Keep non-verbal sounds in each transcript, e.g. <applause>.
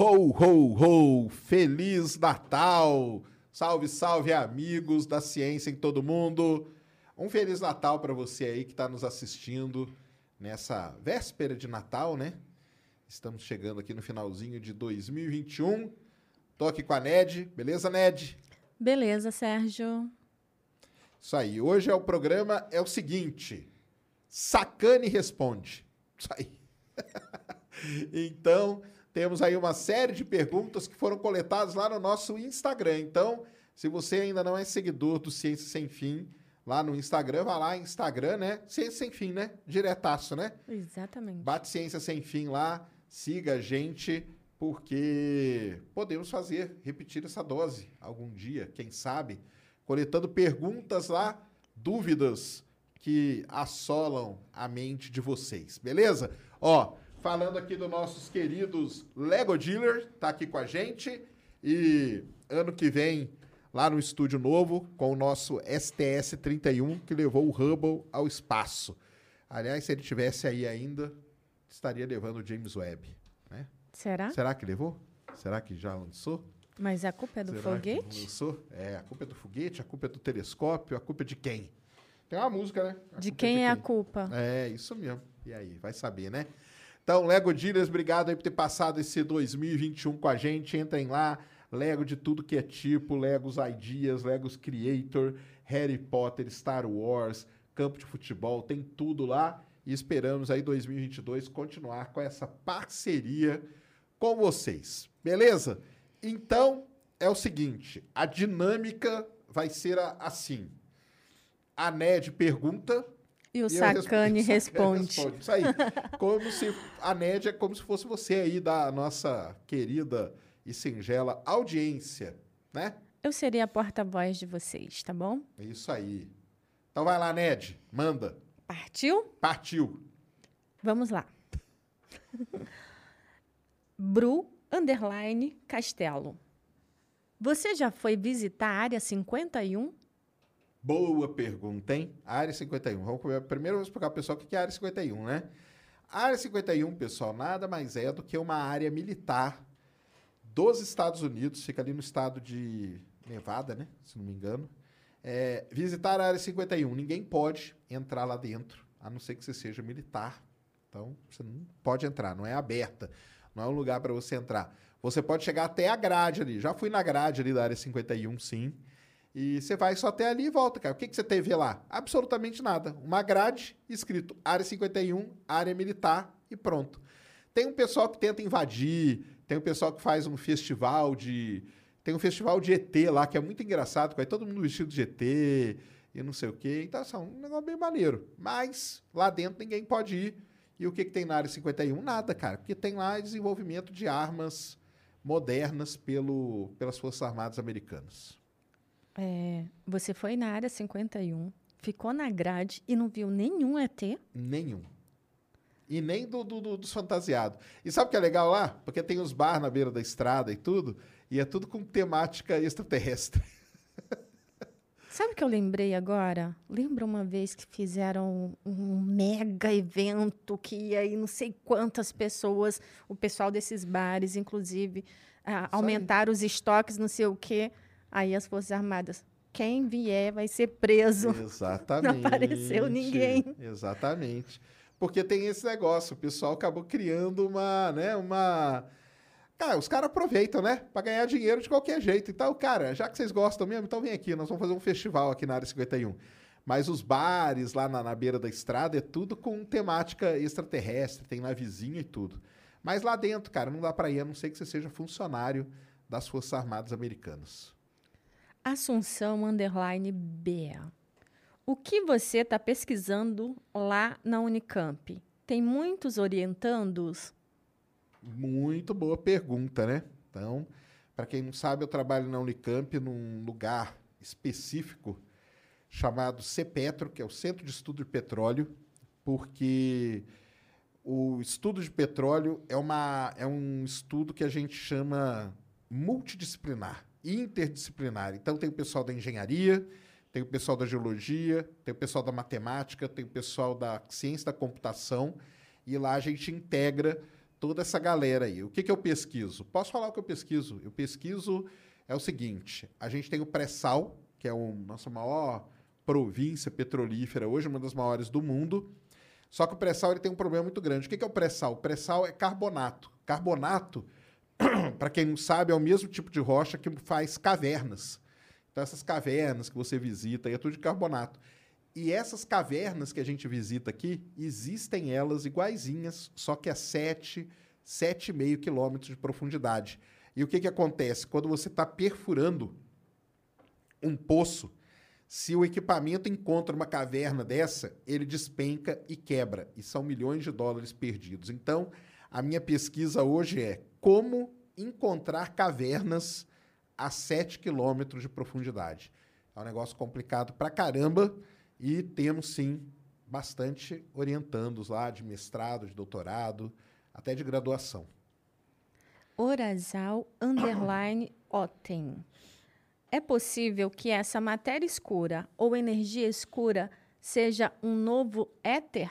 Ho, ho, ho! Feliz Natal! Salve, salve, amigos da ciência em todo mundo! Um Feliz Natal para você aí que está nos assistindo nessa véspera de Natal, né? Estamos chegando aqui no finalzinho de 2021. Tô aqui com a Ned, beleza, Ned? Beleza, Sérgio. Isso aí. Hoje é o programa é o seguinte: Sacane responde. Isso aí. <laughs> então, temos aí uma série de perguntas que foram coletadas lá no nosso Instagram. Então, se você ainda não é seguidor do Ciência Sem Fim, lá no Instagram, vai lá, Instagram, né? Ciência Sem Fim, né? Diretaço, né? Exatamente. Bate Ciência Sem Fim lá, siga a gente, porque podemos fazer, repetir essa dose algum dia, quem sabe, coletando perguntas lá, dúvidas que assolam a mente de vocês, beleza? Ó, falando aqui dos nossos queridos Lego Dealer, tá aqui com a gente e ano que vem lá no estúdio novo com o nosso STS-31 que levou o Hubble ao espaço. Aliás, se ele tivesse aí ainda, estaria levando o James Webb, né? Será? Será que levou? Será que já lançou? Mas a culpa é do Será foguete? lançou? É, a culpa é do foguete, a culpa é do telescópio, a culpa é de quem? Tem uma música, né? De culpa quem é a culpa? É, isso mesmo. E aí, vai saber, né? Então, Lego Dealers, obrigado aí por ter passado esse 2021 com a gente. Entrem lá, Lego de tudo que é tipo, Legos Ideas, Legos Creator, Harry Potter, Star Wars, campo de futebol, tem tudo lá. E esperamos aí 2022 continuar com essa parceria com vocês. Beleza? Então, é o seguinte, a dinâmica vai ser assim. A Ned pergunta, E o e Sacane <laughs> respondo- responde. Isso aí. Como se a Ned é como se fosse você aí da nossa querida e singela audiência, né? Eu serei a porta-voz de vocês, tá bom? É Isso aí. Então vai lá, Ned, manda. Partiu? Partiu. Vamos lá. <laughs> Bru underline Castelo. Você já foi visitar a área 51? Boa pergunta, hein? Área 51. Vamos primeiro vamos explicar para o pessoal o que é a área 51, né? A área 51, pessoal, nada mais é do que uma área militar dos Estados Unidos, fica ali no estado de Nevada, né? Se não me engano. É, visitar a área 51. Ninguém pode entrar lá dentro, a não ser que você seja militar. Então, você não pode entrar, não é aberta. Não é um lugar para você entrar. Você pode chegar até a grade ali. Já fui na grade ali da área 51, sim. E você vai só até ali e volta, cara. O que, que você teve lá? Absolutamente nada. Uma grade escrito área 51, área militar e pronto. Tem um pessoal que tenta invadir, tem um pessoal que faz um festival de. Tem um festival de ET lá, que é muito engraçado, que vai todo mundo vestido de ET e não sei o quê. Então, assim, é um negócio bem maneiro. Mas lá dentro ninguém pode ir. E o que, que tem na área 51? Nada, cara. Porque tem lá desenvolvimento de armas modernas pelo, pelas Forças Armadas Americanas. É, você foi na área 51, ficou na grade e não viu nenhum ET? Nenhum. E nem do, do- do- dos fantasiados. E sabe o que é legal lá? Porque tem os bar na beira da estrada e tudo, e é tudo com temática extraterrestre. <laughs> Sabe o que eu lembrei agora? Lembra uma vez que fizeram um mega evento que ia aí não sei quantas pessoas, o pessoal desses bares, inclusive, ah, aumentaram os estoques, não sei o quê. Aí as Forças Armadas, quem vier vai ser preso. <laughs> Exatamente. apareceu ninguém. Exatamente. Porque tem esse negócio, o pessoal acabou criando uma, né, uma... Cara, os caras aproveitam, né? Pra ganhar dinheiro de qualquer jeito. Então, cara, já que vocês gostam mesmo, então vem aqui, nós vamos fazer um festival aqui na área 51. Mas os bares lá na, na beira da estrada é tudo com temática extraterrestre, tem navezinha e tudo. Mas lá dentro, cara, não dá para ir, a não ser que você seja funcionário das Forças Armadas Americanas. Assunção Underline B. O que você está pesquisando lá na Unicamp? Tem muitos orientandos? Muito boa pergunta, né? Então, para quem não sabe, eu trabalho na Unicamp num lugar específico chamado CEPETRO, que é o Centro de Estudo de Petróleo, porque o estudo de petróleo é, uma, é um estudo que a gente chama multidisciplinar, interdisciplinar. Então, tem o pessoal da engenharia, tem o pessoal da geologia, tem o pessoal da matemática, tem o pessoal da ciência da computação, e lá a gente integra toda essa galera aí. O que, que eu pesquiso? Posso falar o que eu pesquiso? Eu pesquiso é o seguinte: a gente tem o pré-sal, que é a nossa maior província petrolífera, hoje uma das maiores do mundo. Só que o pré-sal tem um problema muito grande. O que, que é o pré-sal? O pré-sal é carbonato. Carbonato, <clears throat> para quem não sabe, é o mesmo tipo de rocha que faz cavernas. Então, essas cavernas que você visita, é tudo de carbonato. E essas cavernas que a gente visita aqui, existem elas iguaizinhas, só que a 7, 7,5 quilômetros de profundidade. E o que, que acontece? Quando você está perfurando um poço, se o equipamento encontra uma caverna dessa, ele despenca e quebra. E são milhões de dólares perdidos. Então, a minha pesquisa hoje é como encontrar cavernas a 7 quilômetros de profundidade. É um negócio complicado pra caramba e temos sim bastante orientandos lá de mestrado, de doutorado, até de graduação. Orazal underline Otten. É possível que essa matéria escura ou energia escura seja um novo éter?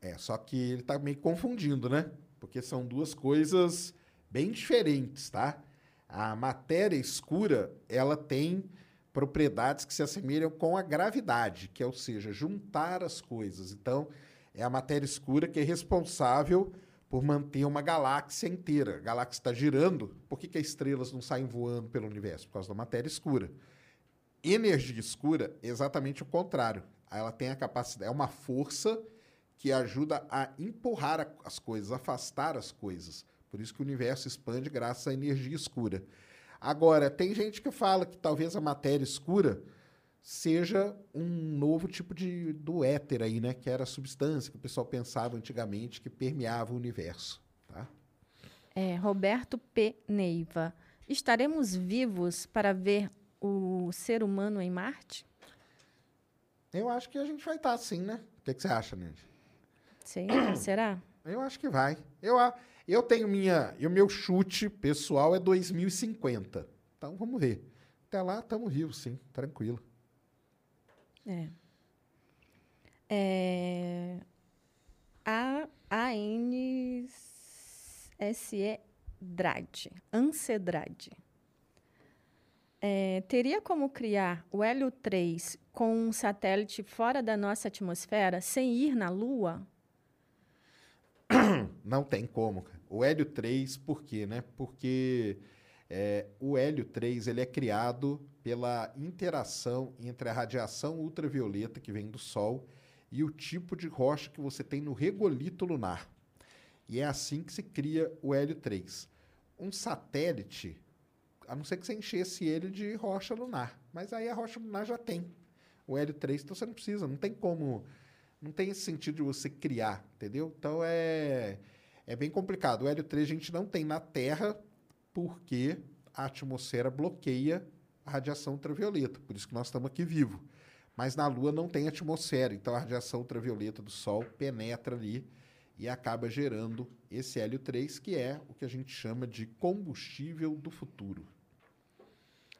É, só que ele está meio confundindo, né? Porque são duas coisas bem diferentes, tá? A matéria escura, ela tem propriedades que se assemelham com a gravidade, que é, ou seja, juntar as coisas. Então, é a matéria escura que é responsável por manter uma galáxia inteira. A galáxia está girando, por que, que as estrelas não saem voando pelo universo? Por causa da matéria escura. Energia escura, exatamente o contrário. Ela tem a capacidade, é uma força que ajuda a empurrar as coisas, afastar as coisas. Por isso que o universo expande graças à energia escura. Agora, tem gente que fala que talvez a matéria escura seja um novo tipo de do éter aí, né? Que era a substância que o pessoal pensava antigamente que permeava o universo. Tá? É, Roberto P. Neiva. Estaremos vivos para ver o ser humano em Marte? Eu acho que a gente vai estar sim, né? O que, que você acha, Nandy? Sim, <coughs> será? Eu acho que vai. Eu, eu tenho minha. E o meu chute pessoal é 2050. Então vamos ver. Até lá estamos vivos, sim, tranquilo. É. é a A-N-S-E Drade. Ancedrade. É, teria como criar o Hélio 3 com um satélite fora da nossa atmosfera sem ir na Lua? <coughs> Não tem como. O hélio 3, por quê? Né? Porque é, o hélio 3 ele é criado pela interação entre a radiação ultravioleta que vem do Sol e o tipo de rocha que você tem no regolito lunar. E é assim que se cria o hélio 3. Um satélite, a não ser que você enchesse ele de rocha lunar, mas aí a rocha lunar já tem o hélio 3, então você não precisa, não tem como não tem esse sentido de você criar, entendeu? Então é, é bem complicado. O hélio 3 a gente não tem na Terra porque a atmosfera bloqueia a radiação ultravioleta. Por isso que nós estamos aqui vivos. Mas na Lua não tem atmosfera, então a radiação ultravioleta do Sol penetra ali e acaba gerando esse hélio 3, que é o que a gente chama de combustível do futuro.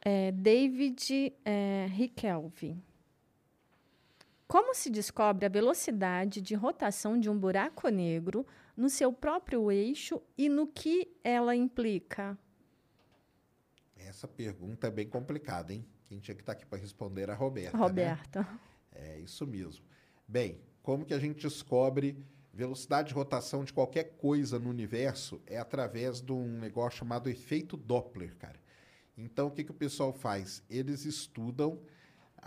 É, David é. Como se descobre a velocidade de rotação de um buraco negro no seu próprio eixo e no que ela implica? Essa pergunta é bem complicada, hein? Quem tinha que estar tá aqui para responder era a Roberta. Roberta. Né? É isso mesmo. Bem, como que a gente descobre velocidade de rotação de qualquer coisa no universo? É através de um negócio chamado efeito Doppler, cara. Então, o que, que o pessoal faz? Eles estudam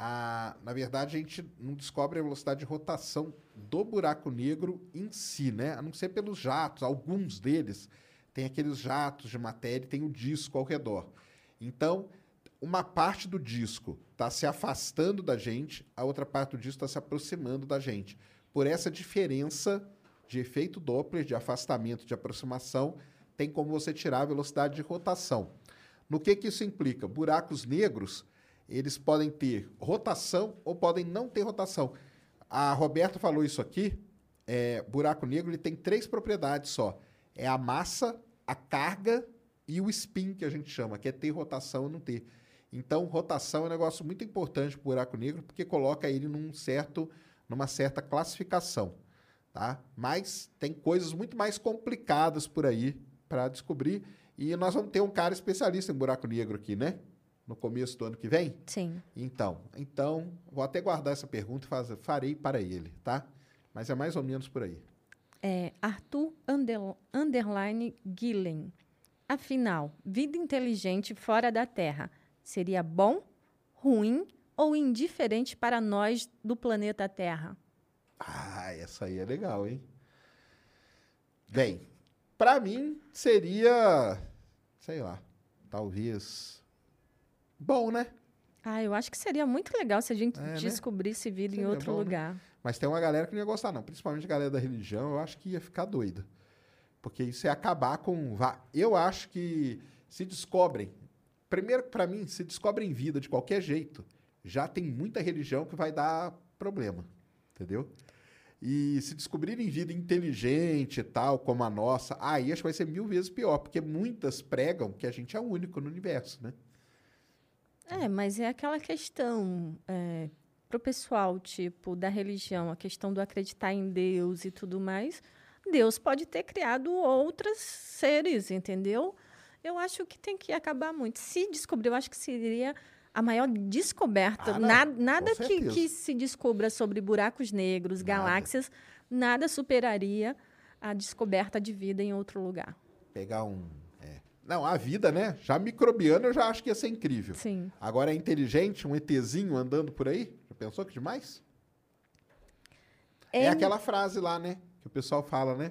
a, na verdade, a gente não descobre a velocidade de rotação do buraco negro em si, né? A não ser pelos jatos, alguns deles tem aqueles jatos de matéria e tem o disco ao redor. Então, uma parte do disco está se afastando da gente, a outra parte do disco está se aproximando da gente. Por essa diferença de efeito Doppler, de afastamento, de aproximação, tem como você tirar a velocidade de rotação. No que, que isso implica? Buracos negros, eles podem ter rotação ou podem não ter rotação. A Roberta falou isso aqui. É, buraco negro ele tem três propriedades só. É a massa, a carga e o spin, que a gente chama, que é ter rotação ou não ter. Então, rotação é um negócio muito importante para o buraco negro, porque coloca ele num certo, numa certa classificação. Tá? Mas tem coisas muito mais complicadas por aí para descobrir. E nós vamos ter um cara especialista em buraco negro aqui, né? No começo do ano que vem? Sim. Então, então vou até guardar essa pergunta e faz, farei para ele, tá? Mas é mais ou menos por aí. É Arthur Under, Underline Gillen. Afinal, vida inteligente fora da Terra seria bom, ruim ou indiferente para nós do planeta Terra? Ah, essa aí é legal, hein? Bem, para mim seria, sei lá, talvez bom, né? Ah, eu acho que seria muito legal se a gente É, né? descobrisse vida em Seria outro bom, né? lugar. Mas tem uma galera que não ia gostar, não. Principalmente a galera da religião, eu acho que ia ficar doida. Porque isso ia acabar com. Eu acho que se descobrem. Primeiro, para mim, se descobrem vida de qualquer jeito, já tem muita religião que vai dar problema. Entendeu? E se descobrirem vida inteligente e tal, como a nossa, aí acho que vai ser mil vezes pior, porque muitas pregam que a gente é o único no universo, né? É, mas é aquela questão é, pro pessoal, tipo, da religião, a questão do acreditar em Deus e tudo mais. Deus pode ter criado outros seres, entendeu? Eu acho que tem que acabar muito. Se descobrir, eu acho que seria a maior descoberta. Ah, não, Na- com nada que, que se descubra sobre buracos negros, Nada. galáxias, nada superaria a descoberta de vida em outro lugar. Pegar um. Não, a vida, né? Já microbiana eu já acho que ia ser incrível. Sim. Agora é inteligente, um ETzinho andando por aí? Já pensou que demais? É, É- aquela frase lá, né? Que o pessoal fala, né?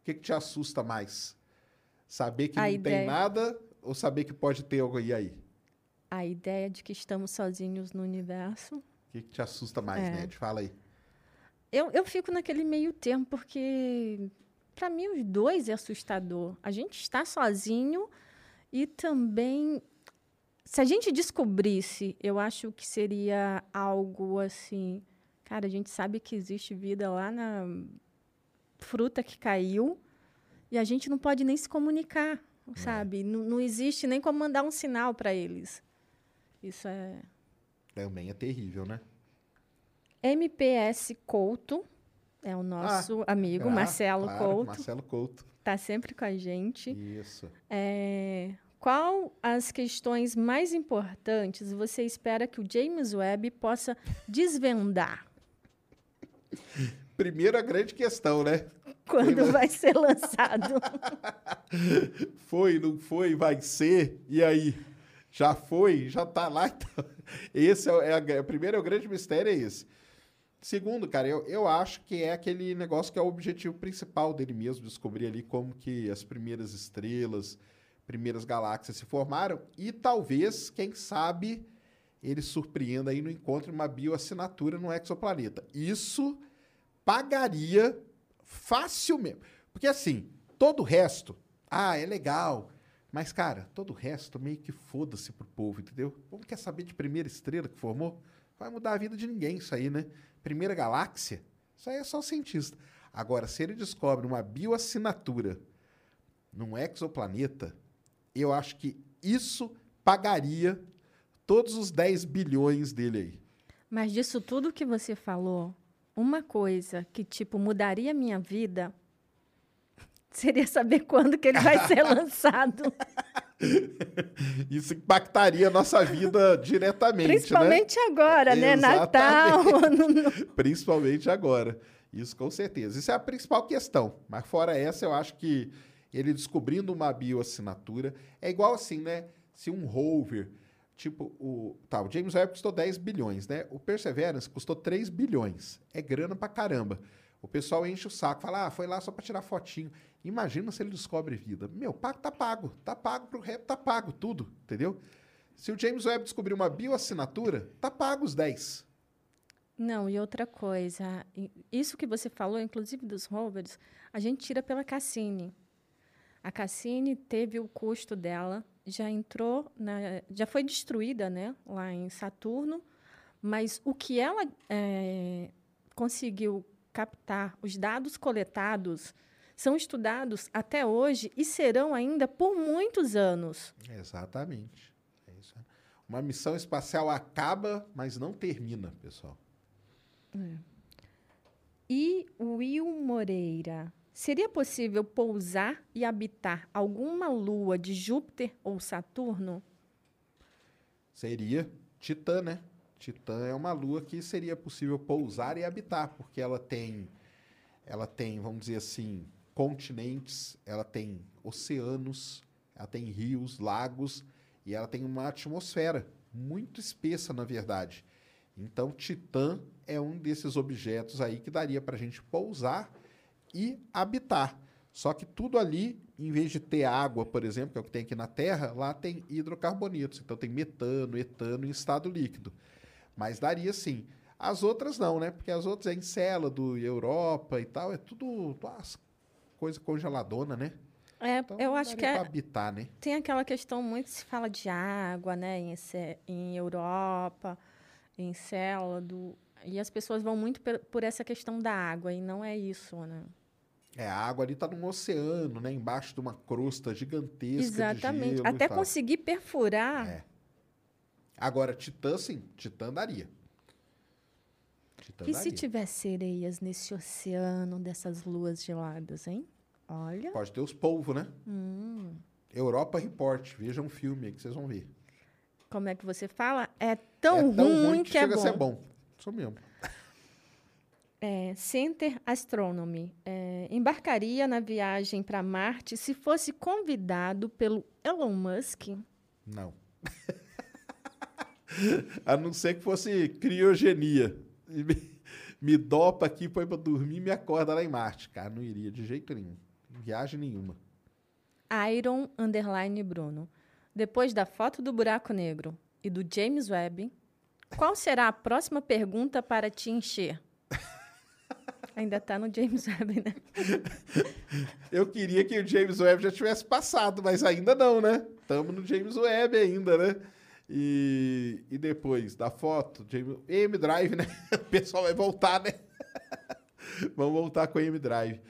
O que, que te assusta mais? Saber que A não ideia. tem nada ou saber que pode ter algo e aí? A ideia de que estamos sozinhos no universo. O que, que te assusta mais, É. Ned? Fala aí. Eu, eu fico naquele meio termo, porque para mim os dois é assustador. A gente está sozinho e também. Se a gente descobrisse, eu acho que seria algo assim. Cara, a gente sabe que existe vida lá na fruta que caiu e a gente não pode nem se comunicar, sabe? Não, não existe nem como mandar um sinal para eles. Isso é. Também é terrível, né? MPS Couto é o nosso amigo Ah, Marcelo claro, Couto, Marcelo Couto. está sempre com a gente. Isso. É, qual as questões mais importantes você espera que o James Webb possa desvendar Primeiro a grande questão, né? quando vai ser lançado? <laughs> Foi, não foi, vai ser, e aí? Já foi, já tá lá. Então, esse é, o- é a, primeiro, é o grande mistério é esse. Segundo, cara, eu, eu acho que é aquele negócio que é o objetivo principal dele mesmo, descobrir ali como que as primeiras estrelas, primeiras galáxias se formaram e talvez, quem sabe, ele surpreenda aí no encontro uma bioassinatura no exoplaneta. Isso pagaria facilmente. Porque assim, todo o resto, ah, é legal. Mas, cara, todo o resto meio que foda-se pro povo, entendeu? O povo quer saber de primeira estrela que formou? Vai mudar a vida de ninguém isso aí, né? Primeira galáxia? Isso aí é só cientista. Agora, se ele descobre uma bioassinatura num exoplaneta, eu acho que isso pagaria todos os 10 bilhões dele aí. Mas disso tudo que você falou, uma coisa que tipo mudaria a minha vida seria saber quando que ele vai ser <laughs> lançado. Isso impactaria a nossa vida diretamente, né? Principalmente agora, né? Natal. ano novo. Principalmente agora. Isso com certeza. Isso é a principal questão. Mas fora essa, eu acho que ele descobrindo uma bioassinatura é igual assim, né? Se um rover tipo, o, tá, o James Webb custou 10 bilhões, né? O Perseverance custou 3 bilhões. É grana pra caramba. O pessoal enche o saco, fala, ah, foi lá só pra tirar fotinho. Imagina se ele descobre vida. Meu, tá pago. Tá pago pro rap, tá pago tudo, entendeu? Se o James Webb descobrir uma bioassinatura, tá pago os 10. Não, e outra coisa, isso que você falou, inclusive dos rovers, a gente tira pela Cassini. A Cassini teve o custo dela, já entrou, na, já foi destruída, né, lá em Saturno, mas o que ela eh, conseguiu captar, os dados coletados, são estudados até hoje e serão ainda por muitos anos. Exatamente. É. Uma missão espacial acaba, mas não termina, pessoal. E Will Moreira. Seria possível pousar e habitar alguma lua de Júpiter ou Saturno? Seria Titã, né? Titã é uma lua que seria possível pousar e habitar, porque ela tem, ela tem, vamos dizer assim, continentes, ela tem oceanos, ela tem rios, lagos e ela tem uma atmosfera muito espessa, na verdade. Então, Titã é um desses objetos aí que daria para a gente pousar e habitar. Só que tudo ali, em vez de ter água, por exemplo, que é o que tem aqui na Terra, lá tem hidrocarbonetos. Então tem metano, etano em estado líquido. Mas daria sim. As outras não, né? Porque as outras é Encélado, Europa e tal, é tudo as coisa congeladona, né? É, Então, eu acho que é- habitar, né? tem aquela questão muito se fala de água, né, em, em Europa, em Célado, e as pessoas vão muito pe- por essa questão da água e não é isso, né? É, a água ali tá num oceano, né? Embaixo de uma crosta gigantesca Exatamente. Até conseguir perfurar. É. Agora, Titã, sim. Titã daria. Titã E se tiver sereias nesse oceano dessas luas geladas, hein? Olha. Pode ter os polvos, né? Hum. Europa Report. Vejam um filme aí que vocês vão ver. Como é que você fala? É tão, é tão ruim, que, é chega bom. a ser bom. Isso mesmo. É, Center Astronomy. É, embarcaria na viagem para Marte se fosse convidado pelo Elon Musk? Não. <laughs> a não ser que fosse criogenia. <laughs> E Me, dopa aqui, põe pra dormir e me acorda lá em Marte. Cara, não iria de jeito nenhum. Viagem nenhuma. Iron Underline Bruno. Depois da foto do buraco negro e do James Webb, qual será a próxima pergunta para te encher? <laughs> Ainda está no James Webb, né? <laughs> Eu queria que o James Webb já tivesse passado, mas ainda não, né? Estamos no James Webb ainda, né? E, e depois da foto, James, M Drive, né? <laughs> O pessoal vai voltar, né? <laughs> Vamos voltar com o M Drive.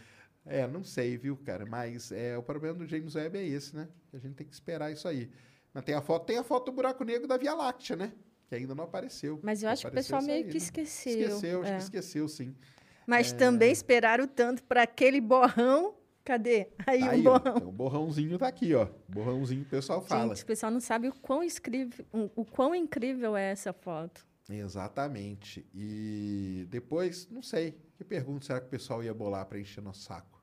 É, não sei, viu, cara? Mas é, o problema do James Webb é esse, né? A gente tem que esperar isso aí. Mas tem a foto, tem a foto do buraco negro da Via Láctea, né? Que ainda não apareceu. Mas eu acho que o pessoal meio aí, que né? esqueceu. Esqueceu, acho é. que esqueceu, sim. Mas também esperaram tanto para aquele borrão. Cadê? Aí Tá aí, ó. borrão. Então, o borrãozinho tá aqui, ó. Borrãozinho o pessoal fala. Gente, o pessoal não sabe o quão, escrível, o quão incrível é essa foto. Exatamente. E depois, não sei, que pergunta será que o pessoal ia bolar para encher nosso saco?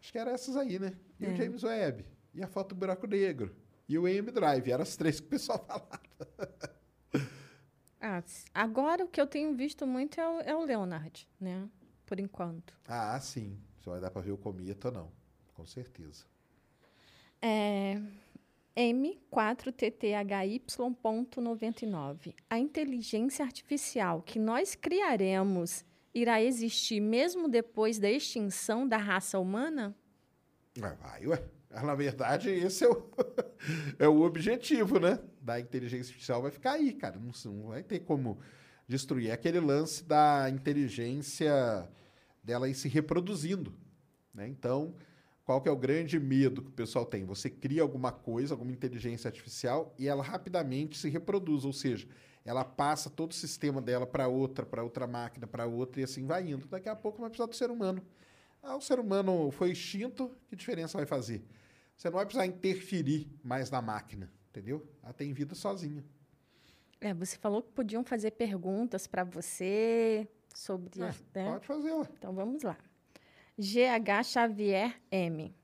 Acho que eram essas aí, né? E É. o James Webb, e a foto do buraco negro, e o AM Drive, eram as três que o pessoal <laughs> falava. Ah, agora o que eu tenho visto muito é o, é o Leonard, né? Por enquanto. Ah, sim. Só vai dar para ver o cometa ou não. Com certeza. É, M4TTHY.99. A inteligência artificial que nós criaremos irá existir mesmo depois da extinção da raça humana? Ah, vai, ué. Ah, Na verdade, esse é o, <laughs> é o objetivo, né? Da inteligência artificial vai ficar aí, cara. Não, não vai ter como destruir. É aquele lance da inteligência dela ir se reproduzindo. Né? Então, qual que é o grande medo que o pessoal tem? Você cria alguma coisa, alguma inteligência artificial, e ela rapidamente se reproduz. Ou seja, ela passa todo o sistema dela para outra, para outra máquina, para outra, e assim vai indo. Daqui a pouco vai precisar do ser humano. Ah, o ser humano foi extinto, que diferença vai fazer? Você não vai precisar interferir mais na máquina, entendeu? Ela tem vida sozinha. É, você falou que podiam fazer perguntas para você sobre. A- né? Pode fazer. Então vamos lá. GH Xavier M.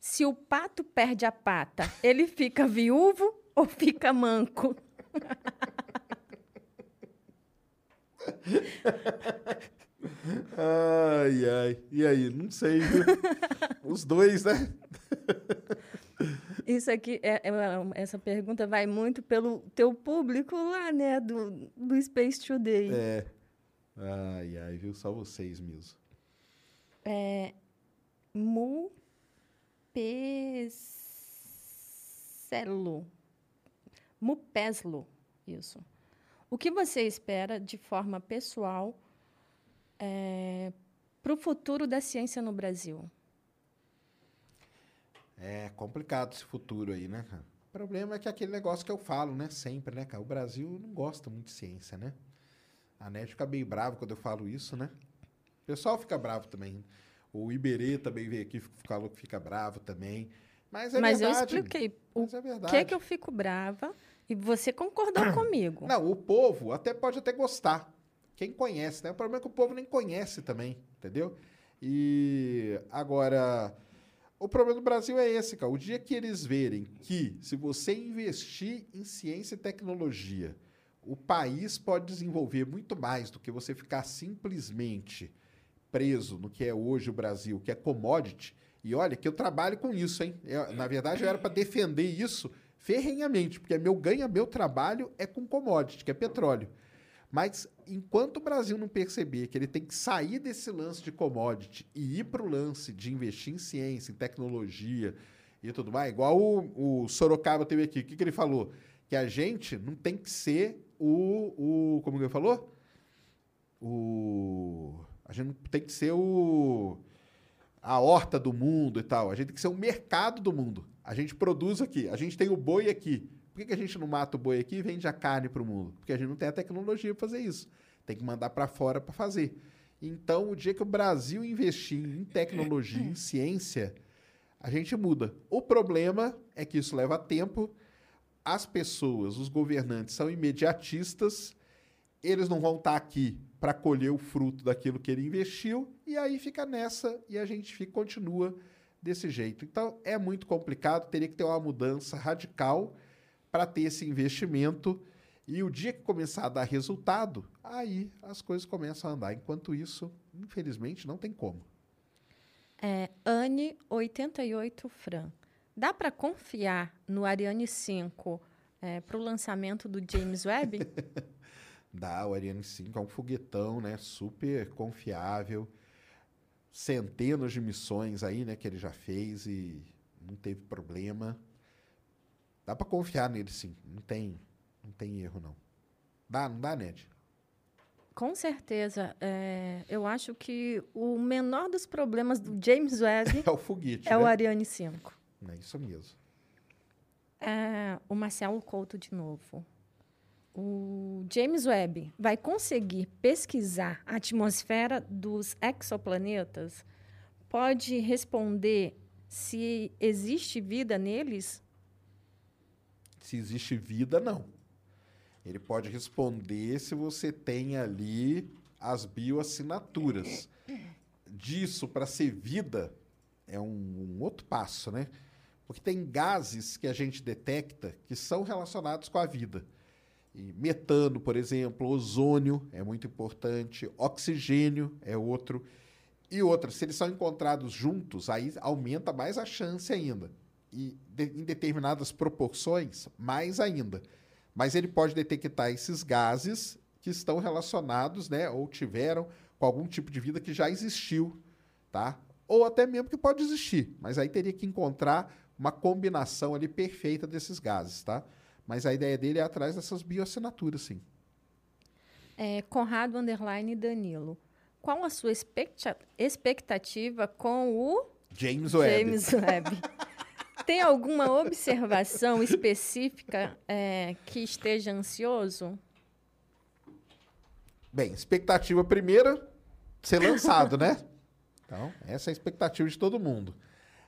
Se o pato perde a pata, ele fica viúvo ou fica manco? <laughs> Ai, ai. E aí? Não sei? Os dois, né? <laughs> Isso aqui, é, é essa pergunta vai muito pelo teu público lá, né, do, do Space Today. É. Ai, ai, viu? Só vocês mesmo. Mupeslo. Mupeslo, isso. O que você espera de forma pessoal para o futuro da ciência no Brasil? É complicado esse futuro aí, né, cara? O problema é que aquele negócio que eu falo, né? Sempre, né, cara? O Brasil não gosta muito de ciência, né? A NET fica meio bravo quando eu falo isso, né? O pessoal fica bravo também. O Iberê também veio aqui, falou que fica bravo também. Mas é Mas eu verdade. expliquei o Mas é verdade. que que eu fico brava e você concordou <coughs> comigo. Não, o povo até pode até gostar. Quem conhece, né? O problema é que o povo nem conhece também, entendeu? E agora, o problema do Brasil é esse, cara. O dia que eles verem que se você investir em ciência e tecnologia, o país pode desenvolver muito mais do que você ficar simplesmente preso no que é hoje o Brasil, que é commodity. E olha que eu trabalho com isso, hein? Eu, na verdade, eu era para defender isso ferrenhamente, porque meu ganha, meu trabalho é com commodity, que é petróleo. Mas enquanto o Brasil não perceber que ele tem que sair desse lance de commodity e ir para o lance de investir em ciência, em tecnologia e tudo mais, igual o, o Sorocaba teve aqui, o que, que ele falou? Que a gente não tem que ser o. o como ele falou? O. A gente não tem que ser o. A horta do mundo e tal. A gente tem que ser o mercado do mundo. A gente produz aqui. A gente tem o boi aqui. Por que, que a gente não mata o boi aqui e vende a carne para o mundo? Porque a gente não tem a tecnologia para fazer isso. Tem que mandar para fora para fazer. Então, o dia que o Brasil investir em tecnologia, em ciência, a gente muda. O problema é que isso leva tempo. As pessoas, os governantes são imediatistas. Eles não vão estar aqui para colher o fruto daquilo que ele investiu e aí fica nessa e a gente fica, continua desse jeito. Então é muito complicado, teria que ter uma mudança radical para ter esse investimento e o dia que começar a dar resultado, aí as coisas começam a andar. Enquanto isso, infelizmente, não tem como. É, Anne 88 Fran. Dá para confiar no Ariane 5 para o lançamento do James Webb? <laughs> Dá, o Ariane 5 é um foguetão, né? Super confiável. Centenas de missões aí, né? Que ele já fez e não teve problema. Dá para confiar nele, sim. Não tem, não tem erro, não. Dá, não dá, Ned? Com certeza. É, eu acho que o menor dos problemas do James Webb <laughs> É o foguete, é né? o Ariane 5. É isso mesmo. É, o Marcelo Couto de novo. O James Webb vai conseguir pesquisar a atmosfera dos exoplanetas? Pode responder se existe vida neles? Se existe vida, não. Ele pode responder se você tem ali as bioassinaturas. Disso para ser vida é um, um outro passo, né? Porque tem gases que a gente detecta que são relacionados com a vida. E metano, por exemplo, ozônio é muito importante, oxigênio é outro. E outra, se eles são encontrados juntos, aí aumenta mais a chance ainda. E de- em determinadas proporções, mais ainda. Mas ele pode detectar esses gases que estão relacionados, né, ou tiveram com algum tipo de vida que já existiu, tá? Ou até mesmo que pode existir, mas aí teria que encontrar uma combinação ali perfeita desses gases, tá? Mas a ideia dele é atrás dessas bioassinaturas, sim. É, Conrado Underline Danilo. Qual a sua expecta- expectativa com o James Webb. James Webb? <laughs> Tem alguma observação específica é, que esteja ansioso? Bem, expectativa primeira, ser lançado, né? Então, essa é a expectativa de todo mundo.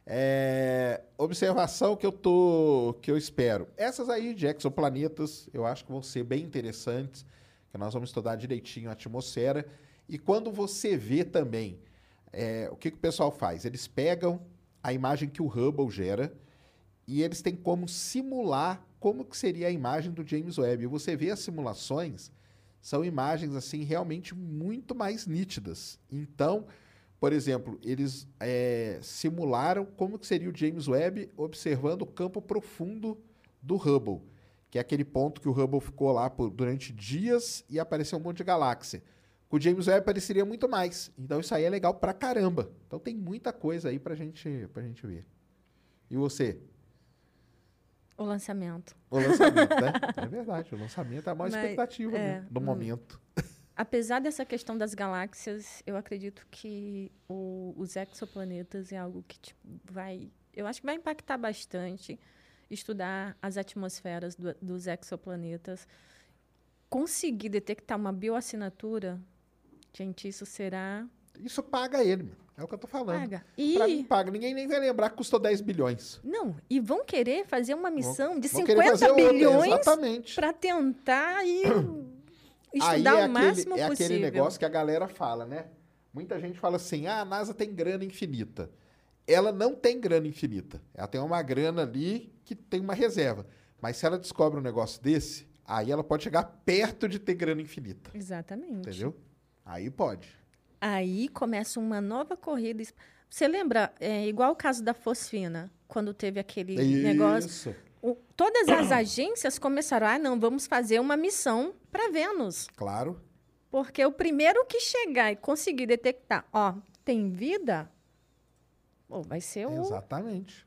É, observação que eu tô, que eu espero. Essas aí de exoplanetas, eu acho que vão ser bem interessantes, que nós vamos estudar direitinho a atmosfera. E quando você vê também, é, o que, que o pessoal faz? Eles pegam a imagem que o Hubble gera e eles têm como simular como que seria a imagem do James Webb. E você vê as simulações, são imagens assim realmente muito mais nítidas. Então, por exemplo, eles é, simularam como que seria o James Webb observando o campo profundo do Hubble, que é aquele ponto que o Hubble ficou lá por, durante dias e apareceu um monte de galáxia. Com o James Webb apareceria muito mais. Então isso aí é legal pra caramba. Então tem muita coisa aí pra gente, pra gente ver. E você? O lançamento. O lançamento, né? <laughs> É verdade, o lançamento é a maior Mas, expectativa é, né, no hum. momento. Apesar dessa questão das galáxias, eu acredito que o- os exoplanetas é algo que tipo, vai. Eu acho que vai impactar bastante estudar as atmosferas do- dos exoplanetas. Conseguir detectar uma bioassinatura, gente, isso será. Isso paga ele, meu. é o que eu tô falando. Paga. Pra mim E. paga. Ninguém nem vai lembrar que custou 10 bilhões. Não, e vão querer fazer uma missão de Vão querer 50 fazer outra, bilhões para tentar <coughs> Aí estudar é o máximo aquele, é possível. aquele negócio que a galera fala, né? Muita gente fala assim: ah, a NASA tem grana infinita. Ela não tem grana infinita. Ela tem uma grana ali que tem uma reserva. Mas se ela descobre um negócio desse, aí ela pode chegar perto de ter grana infinita. Exatamente. Entendeu? Aí pode. Aí começa uma nova corrida. Você lembra, é, igual o caso da fosfina, quando teve aquele negócio? Isso. O- todas as agências começaram, ah, não, vamos fazer uma missão para Vênus. Claro. Porque o primeiro que chegar e conseguir detectar, ó, tem vida, pô, vai ser o Exatamente.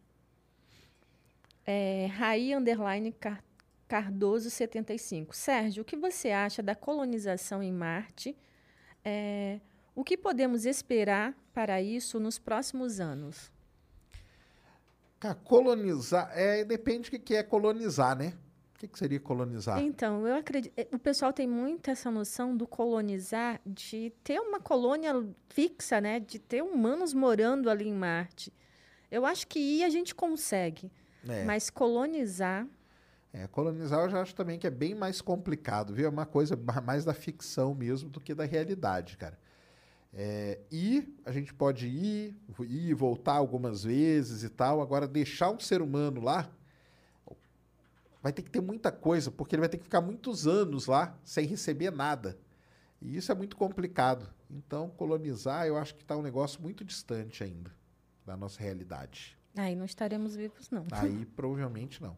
é, Raí Underline Car- Cardoso 75. Sérgio, o que você acha da colonização em Marte? É, o que podemos esperar para isso nos próximos anos? Cara, colonizar. É, depende do que é colonizar, né? O que, que seria colonizar? Então, eu acredito. O pessoal tem muito essa noção do colonizar, de ter uma colônia fixa, né? De ter humanos morando ali em Marte. Eu acho que ir a gente consegue, É. mas colonizar. É, colonizar eu já acho também que é bem mais complicado, viu? É uma coisa ma- mais da ficção mesmo do que da realidade, cara. É, e a gente pode ir, ir e voltar algumas vezes e tal. Agora, deixar um ser humano lá vai ter que ter muita coisa, porque ele vai ter que ficar muitos anos lá sem receber nada. E isso é muito complicado. Então, colonizar, eu acho que está um negócio muito distante ainda da nossa realidade. Aí não estaremos vivos, não. Aí, <laughs> provavelmente não.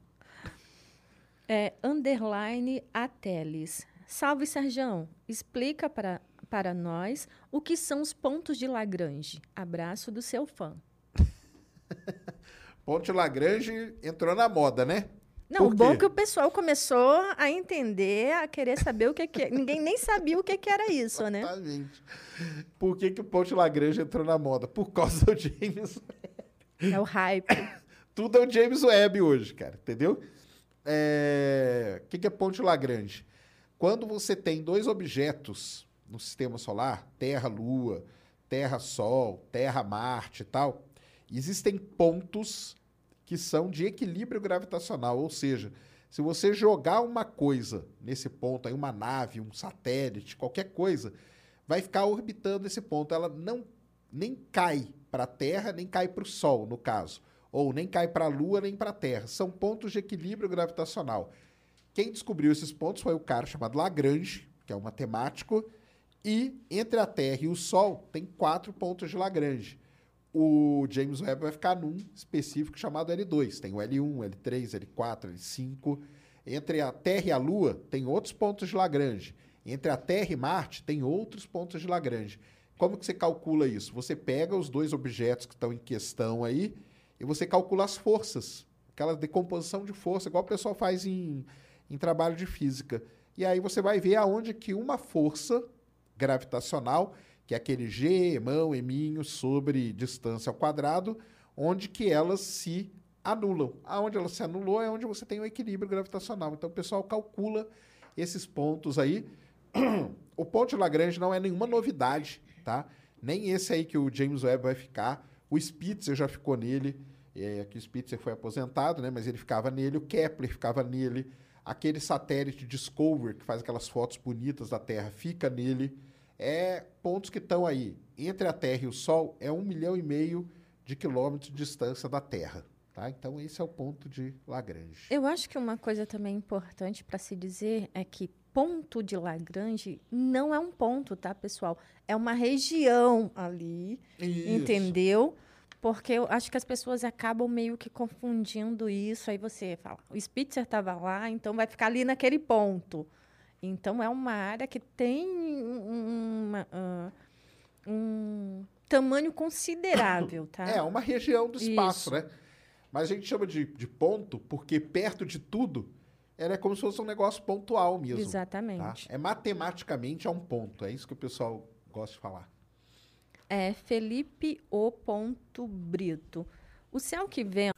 É, underline Ateles. Salve, Serjão. Explica para, para nós o que são os pontos de Lagrange. Abraço do seu fã. <laughs> Ponte Lagrange entrou na moda, né? Não, o bom é que o pessoal começou a entender, a querer saber o que, que é. Ninguém nem sabia o que, que era isso, né? Exatamente. Por que, que o Ponte Lagrange entrou na moda? Por causa do James É o hype. <coughs> Tudo é o James Webb hoje, cara, entendeu? É, O que, que é Ponte Lagrange? Quando você tem dois objetos no sistema solar, Terra, Lua, Terra, Sol, Terra, Marte e tal, existem pontos que são de equilíbrio gravitacional, ou seja, se você jogar uma coisa nesse ponto, aí uma nave, um satélite, qualquer coisa, vai ficar orbitando esse ponto. Ela não nem cai para a Terra, nem cai para o Sol, no caso. Ou nem cai para a Lua, nem para a Terra. São pontos de equilíbrio gravitacional. Quem descobriu esses pontos foi o cara chamado Lagrange, que é um matemático, e entre a Terra e o Sol tem quatro pontos de Lagrange. O James Webb vai ficar num específico chamado L2. Tem o L1, L3, L4, L5. Entre a Terra e a Lua tem outros pontos de Lagrange. Entre a Terra e Marte tem outros pontos de Lagrange. Como que você calcula isso? Você pega os dois objetos que estão em questão aí e você calcula as forças. Aquela decomposição de força, igual o pessoal faz em, em trabalho de física. E aí você vai ver aonde que uma força gravitacional, que é aquele G, mão, eminho, sobre distância ao quadrado, onde que elas se anulam. Aonde ela se anulou é onde você tem o equilíbrio gravitacional. Então o pessoal calcula esses pontos aí. <clears throat> o ponto de Lagrange não é nenhuma novidade, tá? Nem esse aí que o James Webb vai ficar. O Spitzer já ficou nele. É, que o Spitzer foi aposentado, né? Mas ele ficava nele. O Kepler ficava nele. Aquele satélite Discover, que faz aquelas fotos bonitas da Terra, fica nele. É pontos que estão aí. Entre a Terra e o Sol é um milhão e meio de quilômetros de distância da Terra. Tá? Então, esse é o ponto de Lagrange. Eu acho que uma coisa também importante para se dizer é que ponto de Lagrange não é um ponto, tá, pessoal? É uma região ali, Isso. entendeu? Porque eu acho que as pessoas acabam meio que confundindo isso. Aí você fala, o Spitzer estava lá, então vai ficar ali naquele ponto. Então, é uma área que tem um- uma, ah, um tamanho considerável, tá? É, uma região do espaço, Isso. né? Mas a gente chama de, de ponto porque perto de tudo, ela é como se fosse um negócio pontual mesmo. tá? Exatamente. É matematicamente é um ponto. É isso que o pessoal gosta de falar. É Felipe O. Brito. O céu que vem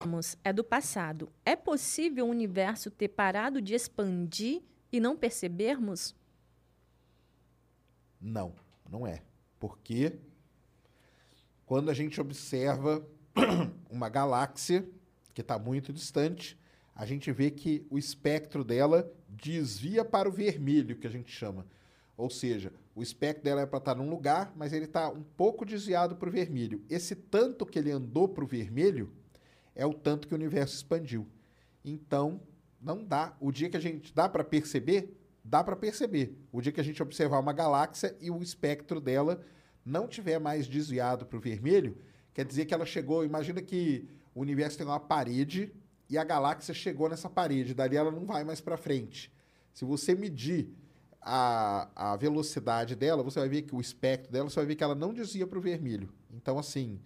Vemos é do passado. É possível o universo ter parado de expandir e não percebermos? Não, não é. Porque quando a gente observa <clears throat> uma galáxia que está muito distante, a gente vê que o espectro dela desvia para o vermelho, que a gente chama. Ou seja, o espectro dela é para estar num lugar, mas ele está um pouco desviado para o vermelho. Esse tanto que ele andou para o vermelho é o tanto que o universo expandiu. Então, não dá. O dia que a gente dá para perceber, dá para perceber. O dia que a gente observar uma galáxia e o espectro dela não tiver mais desviado para o vermelho, quer dizer que ela chegou. Imagina que o universo tem uma parede e a galáxia chegou nessa parede. Dali ela não vai mais para frente. Se você medir a, a velocidade dela, você vai ver que o espectro dela, você vai ver que ela não desvia para o vermelho. Então, assim,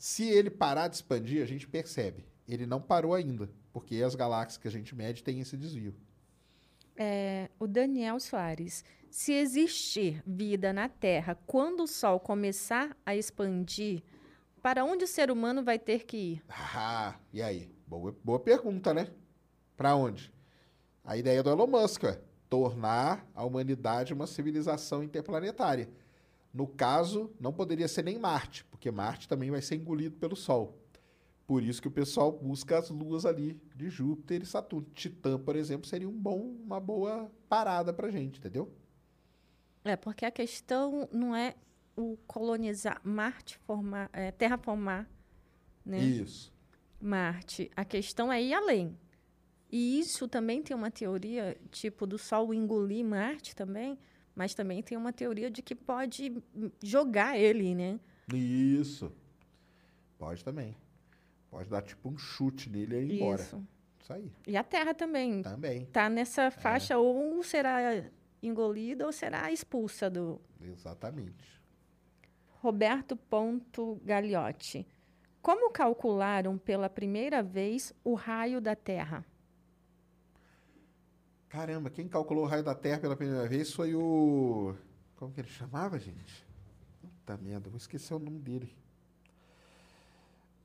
se ele parar de expandir, a gente percebe. Ele não parou ainda, porque as galáxias que a gente mede têm esse desvio. É, o Daniel Soares. Se existir vida na Terra quando o Sol começar a expandir, para onde o ser humano vai ter que ir? Ah, e aí? Boa, boa pergunta, né? Para onde? A ideia do Elon Musk é tornar a humanidade uma civilização interplanetária. No caso, não poderia ser nem Marte, porque Marte também vai ser engolido pelo Sol. Por isso que o pessoal busca as luas ali de Júpiter e Saturno. Titã, por exemplo, seria um bom, uma boa parada pra gente, entendeu? É, porque a questão não é o colonizar Marte, formar, é, terraformar né? Isso. Marte. A questão é ir além. E isso também tem uma teoria, tipo, do Sol engolir Marte também, mas também tem uma teoria de que pode jogar ele, né? Isso. Pode também. Pode dar tipo um chute nele e ir embora. Isso. Isso aí. E a Terra também Também. tá nessa faixa, ou será engolida ou será expulsa do Exatamente. Roberto Ponto Gagliotti. Como calcularam pela primeira vez o raio da Terra? Caramba, quem calculou o raio da Terra pela primeira vez foi o. Como que ele chamava, gente? Merda, vou esquecer o nome dele.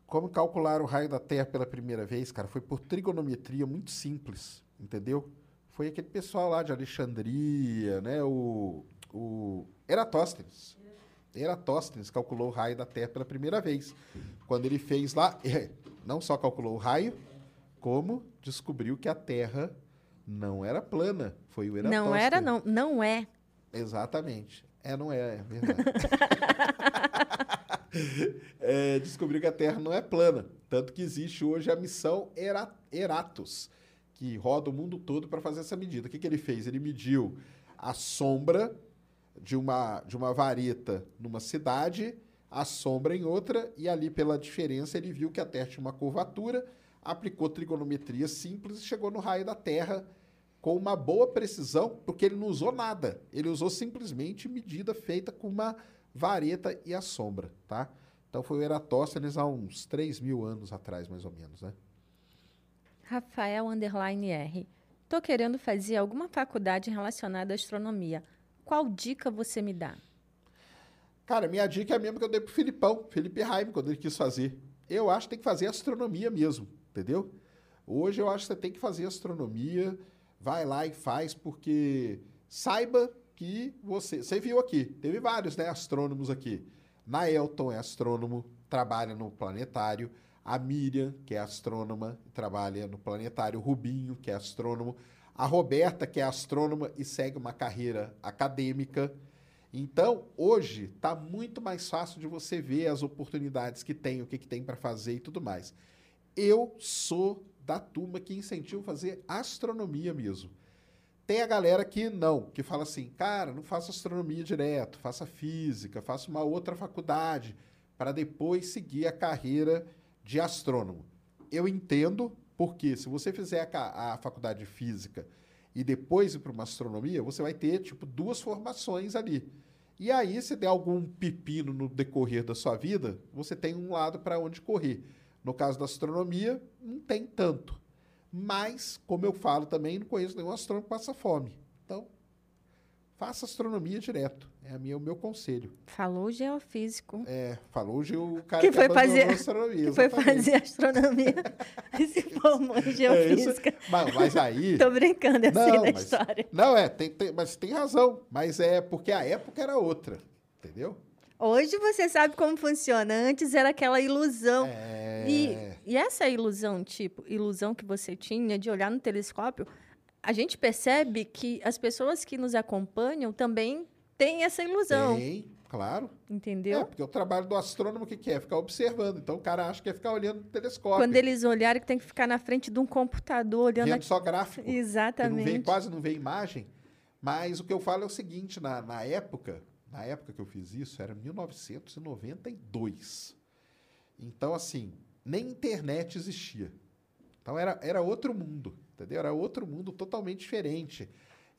Como calcular o raio da Terra pela primeira vez, cara? Foi por trigonometria muito simples, entendeu? Foi aquele pessoal lá de Alexandria, né? O, o Eratóstenes. Eratóstenes calculou o raio da Terra pela primeira vez. Quando ele fez lá, <laughs> não só calculou o raio, como descobriu que a Terra não era plana. Foi o Eratóstenes. Não era, não. Não é. Exatamente. É, não é, é verdade. <laughs> É, descobriu que a Terra não é plana. Tanto que existe hoje a missão Era- Eratos, que roda o mundo todo para fazer essa medida. O que, que ele fez? Ele mediu a sombra de uma, de uma vareta numa cidade, a sombra em outra, e ali, pela diferença, ele viu que a Terra tinha uma curvatura, aplicou trigonometria simples e chegou no raio da Terra com uma boa precisão, porque ele não usou nada. Ele usou simplesmente medida feita com uma vareta e a sombra, tá? Então foi o Eratóstenes há uns 3 mil anos atrás, mais ou menos, né? Rafael Underline R. Tô querendo fazer alguma faculdade relacionada à astronomia. Qual dica você me dá? Cara, minha dica é a mesma que eu dei pro Filipão, Felipe Raime, quando ele quis fazer. eu acho que tem que fazer astronomia mesmo, entendeu? Hoje eu acho que você tem que fazer astronomia, vai lá e faz, porque saiba que você. Você viu aqui, teve vários né, astrônomos aqui. Naelton é astrônomo, trabalha no planetário. A Miriam, que é astrônoma, trabalha no planetário. O Rubinho, que é astrônomo. A Roberta, que é astrônoma e segue uma carreira acadêmica. Então, hoje, está muito mais fácil de você ver as oportunidades que tem, o que, que tem para fazer e tudo mais. Eu sou da turma que incentiva fazer astronomia mesmo. Tem a galera que não, que fala assim, cara, não faça astronomia direto, faça física, faça uma outra faculdade, para depois seguir a carreira de astrônomo. Eu entendo, porque se você fizer a, a faculdade de física e depois ir para uma astronomia, você vai ter, tipo, duas formações ali. E aí, se der algum pepino no decorrer da sua vida, você tem um lado para onde correr. No caso da astronomia, não tem tanto. Mas, como eu falo também, não conheço nenhum astrônomo que passa fome. Então, faça astronomia direto. É minha, o meu conselho. Falou geofísico. É, falou o cara que, que, foi fazer astronomia. Que foi fazer astronomia e se formou em geofísica. É mas, mas, aí... <laughs> Tô brincando, é assim não, da mas, história. Não, é, tem, tem, mas tem razão. Mas é porque a época era outra, entendeu? Hoje você sabe como funciona. Antes era aquela ilusão. É... E, e essa ilusão, tipo, ilusão que você tinha de olhar no telescópio, a gente percebe que as pessoas que nos acompanham também têm essa ilusão. Tem, claro. Entendeu? É, porque o trabalho do astrônomo, o que, que é? Ficar observando. Então o cara acha que é ficar olhando no telescópio. Quando eles olharem que tem que ficar na frente de um computador olhando. Vendo aqui- só gráfico. Exatamente. Não vê, quase não vê imagem. Mas o que eu falo é o seguinte, na, na época, na época que eu fiz isso, era 1992. Então, assim, nem internet existia. Então era, era outro mundo, entendeu? Era outro mundo totalmente diferente.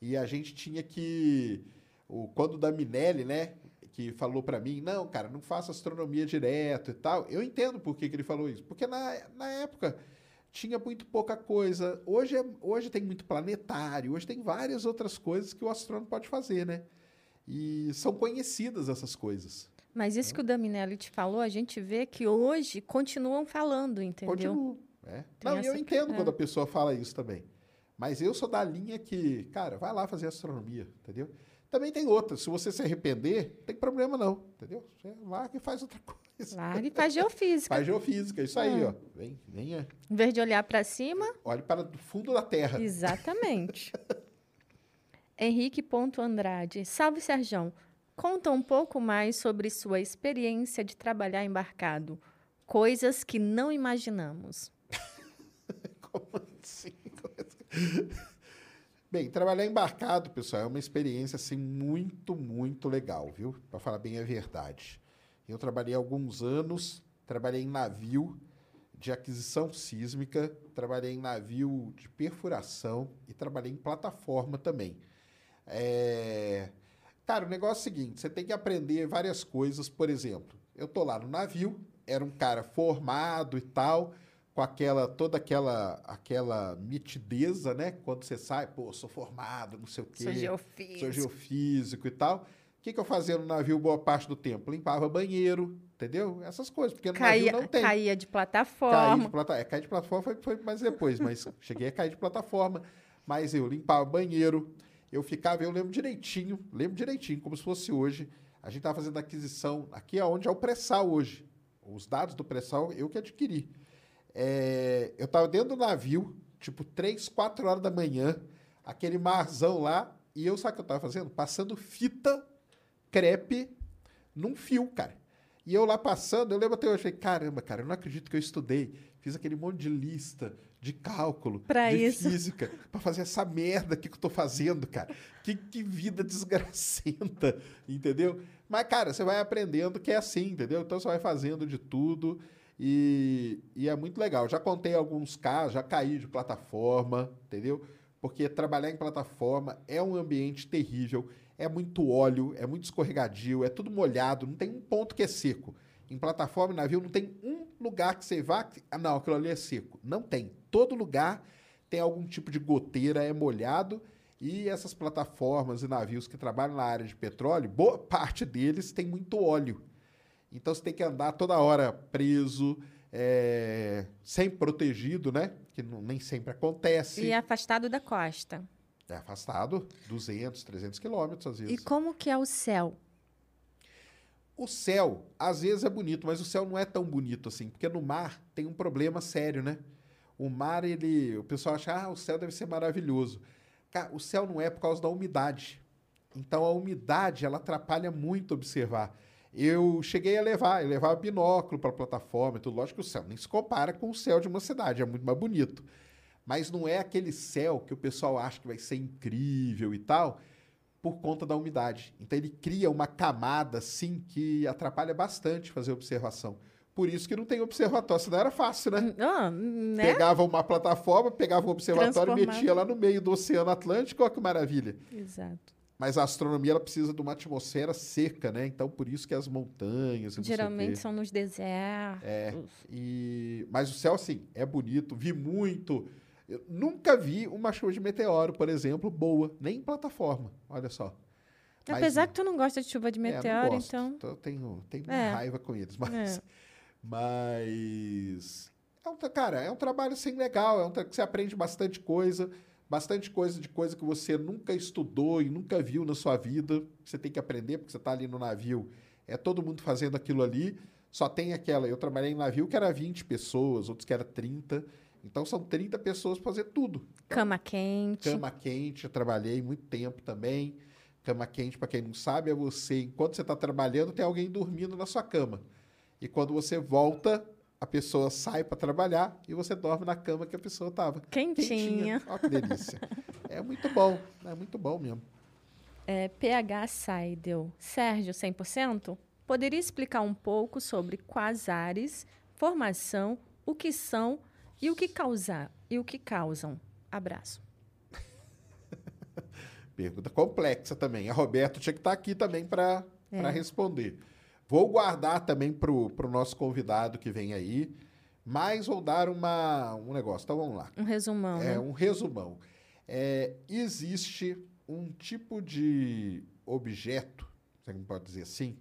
E a gente tinha que. O, quando o da Minelli, né? Que falou para mim, não, cara, não faça astronomia direto e tal. Eu entendo por que, que ele falou isso. Porque na, na época tinha muito pouca coisa. Hoje, é, hoje tem muito planetário, hoje tem várias outras coisas que o astrônomo pode fazer, né? E são conhecidas essas coisas. Mas isso que o Daminelli te falou, a gente vê que hoje continuam falando, entendeu? Continuam. É. Tem Não, eu entendo é. quando a pessoa fala isso também. Mas eu sou da linha que, cara, vai lá fazer astronomia, entendeu? Também tem outra. Se você se arrepender, não tem problema não, entendeu? Você larga e faz outra <laughs> coisa. Larga e faz geofísica. Faz geofísica, isso aí, Ah. ó. Vem, venha, Em vez de olhar para cima, olhe para o fundo da Terra. exatamente. <laughs> Henrique.andrade. Salve, Serjão. Conta um pouco mais sobre sua experiência de trabalhar embarcado. Coisas que não imaginamos. <laughs> Como assim? <laughs> Bem, trabalhar embarcado, pessoal, é uma experiência assim muito, muito legal, viu? Para falar bem a verdade. Eu trabalhei alguns anos, trabalhei em navio de aquisição sísmica, trabalhei em navio de perfuração e trabalhei em plataforma também. É... Cara, o negócio é o seguinte: você tem que aprender várias coisas. Por exemplo, eu tô lá no navio, era um cara formado e tal, com aquela toda aquela aquela nitideza, né? Quando você sai, pô, sou formado, não sei o quê. Sou geofísico. Sou geofísico e tal. O que, que eu fazia no navio boa parte do tempo? Limpava banheiro, entendeu? Essas coisas, porque no Caía, navio não tem. caía de plataforma. de, plata... é, cair de plataforma foi, foi mais depois, mas <laughs> cheguei a cair de plataforma. Mas eu limpava banheiro, eu ficava, eu lembro direitinho, lembro direitinho, como se fosse hoje. A gente estava fazendo aquisição, aqui é onde é o pré-sal hoje. Os dados do pré-sal eu que adquiri. É, eu estava dentro do navio, tipo 3, 4 horas da manhã, aquele marzão lá, e eu sabe o que eu estava fazendo? Passando fita crepe num fio, cara. E eu lá passando, eu lembro até hoje, falei, caramba, cara, eu não acredito que eu estudei. Fiz aquele monte de lista, de cálculo, Pra de isso. física, para fazer essa merda que eu tô fazendo, cara. Que, que vida <laughs> desgracenta, entendeu? Mas, cara, você vai aprendendo que é assim, entendeu? Então você vai fazendo de tudo e, e é muito legal. Já contei alguns casos, já caí de plataforma, entendeu? Porque trabalhar em plataforma é um ambiente terrível, é muito óleo, é muito escorregadio, é tudo molhado, não tem um ponto que é seco. Em plataforma e navio não tem um lugar que você vá. que- Ah, não, aquilo ali é seco. Não tem. Todo lugar tem algum tipo de goteira, é molhado. E essas plataformas e navios que trabalham na área de petróleo, boa parte deles tem muito óleo. Então você tem que andar toda hora preso, é, sempre protegido, né? Que não- nem sempre acontece. E afastado da costa. É afastado 200, 300 quilômetros às vezes. E como que é o céu? O céu, às vezes é bonito, mas o céu não é tão bonito assim, porque no mar tem um problema sério, né? O mar, ele. O pessoal acha, ah, o céu deve ser maravilhoso. Cara, o céu não é por causa da umidade. Então a umidade, ela atrapalha muito observar. Eu cheguei a levar, eu levava binóculo para a plataforma e tudo. Lógico que o céu nem se compara com o céu de uma cidade, é muito mais bonito. Mas não é aquele céu que o pessoal acha que vai ser incrível e tal, por conta da umidade. Então ele cria uma camada, assim, que atrapalha bastante fazer observação. Por isso que não tem observatório, senão era fácil, né? Ah, né? Pegava uma plataforma, pegava um observatório e metia lá no meio do Oceano Atlântico, olha que maravilha. Exato. Mas a astronomia ela precisa de uma atmosfera seca, né? Então por isso que as montanhas. Geralmente são nos desertos. É. E... Mas o céu, assim, é bonito. Vi muito. Eu nunca vi uma chuva de meteoro, por exemplo, boa. Nem em plataforma. Olha só. Mas- Apesar que tu não gosta de chuva de é, meteoro, gosto. então. Eu tenho, tenho É. raiva com eles. <laughs> Mas. É. Mas. É um, cara, é um trabalho assim legal. É um que você aprende bastante coisa. Bastante coisa de coisa que você nunca estudou e nunca viu na sua vida. Você tem que aprender, porque você está ali no navio. É todo mundo fazendo aquilo ali. Só tem aquela. Eu trabalhei em navio que era 20 pessoas, outros que era 30. Então são 30 pessoas para fazer tudo. Cama quente. Cama quente, eu trabalhei muito tempo também. Cama quente, para quem não sabe, é você, enquanto você está trabalhando, tem alguém dormindo na sua cama. E quando você volta, a pessoa sai para trabalhar e você dorme na cama que a pessoa estava. Quentinha. Olha que delícia. <laughs> é muito bom, é muito bom mesmo. É, PH Seidel. Sérgio, 100%? Poderia explicar um pouco sobre quasares, formação, o que são e o que causar e o que causam? Abraço. <laughs> Pergunta complexa também. A Roberto tinha que estar aqui também para É. responder. Vou guardar também para o nosso convidado que vem aí, mas vou dar uma, um negócio. Então vamos lá. Um resumão, É né? um resumão. É, existe um tipo de objeto, você pode dizer assim.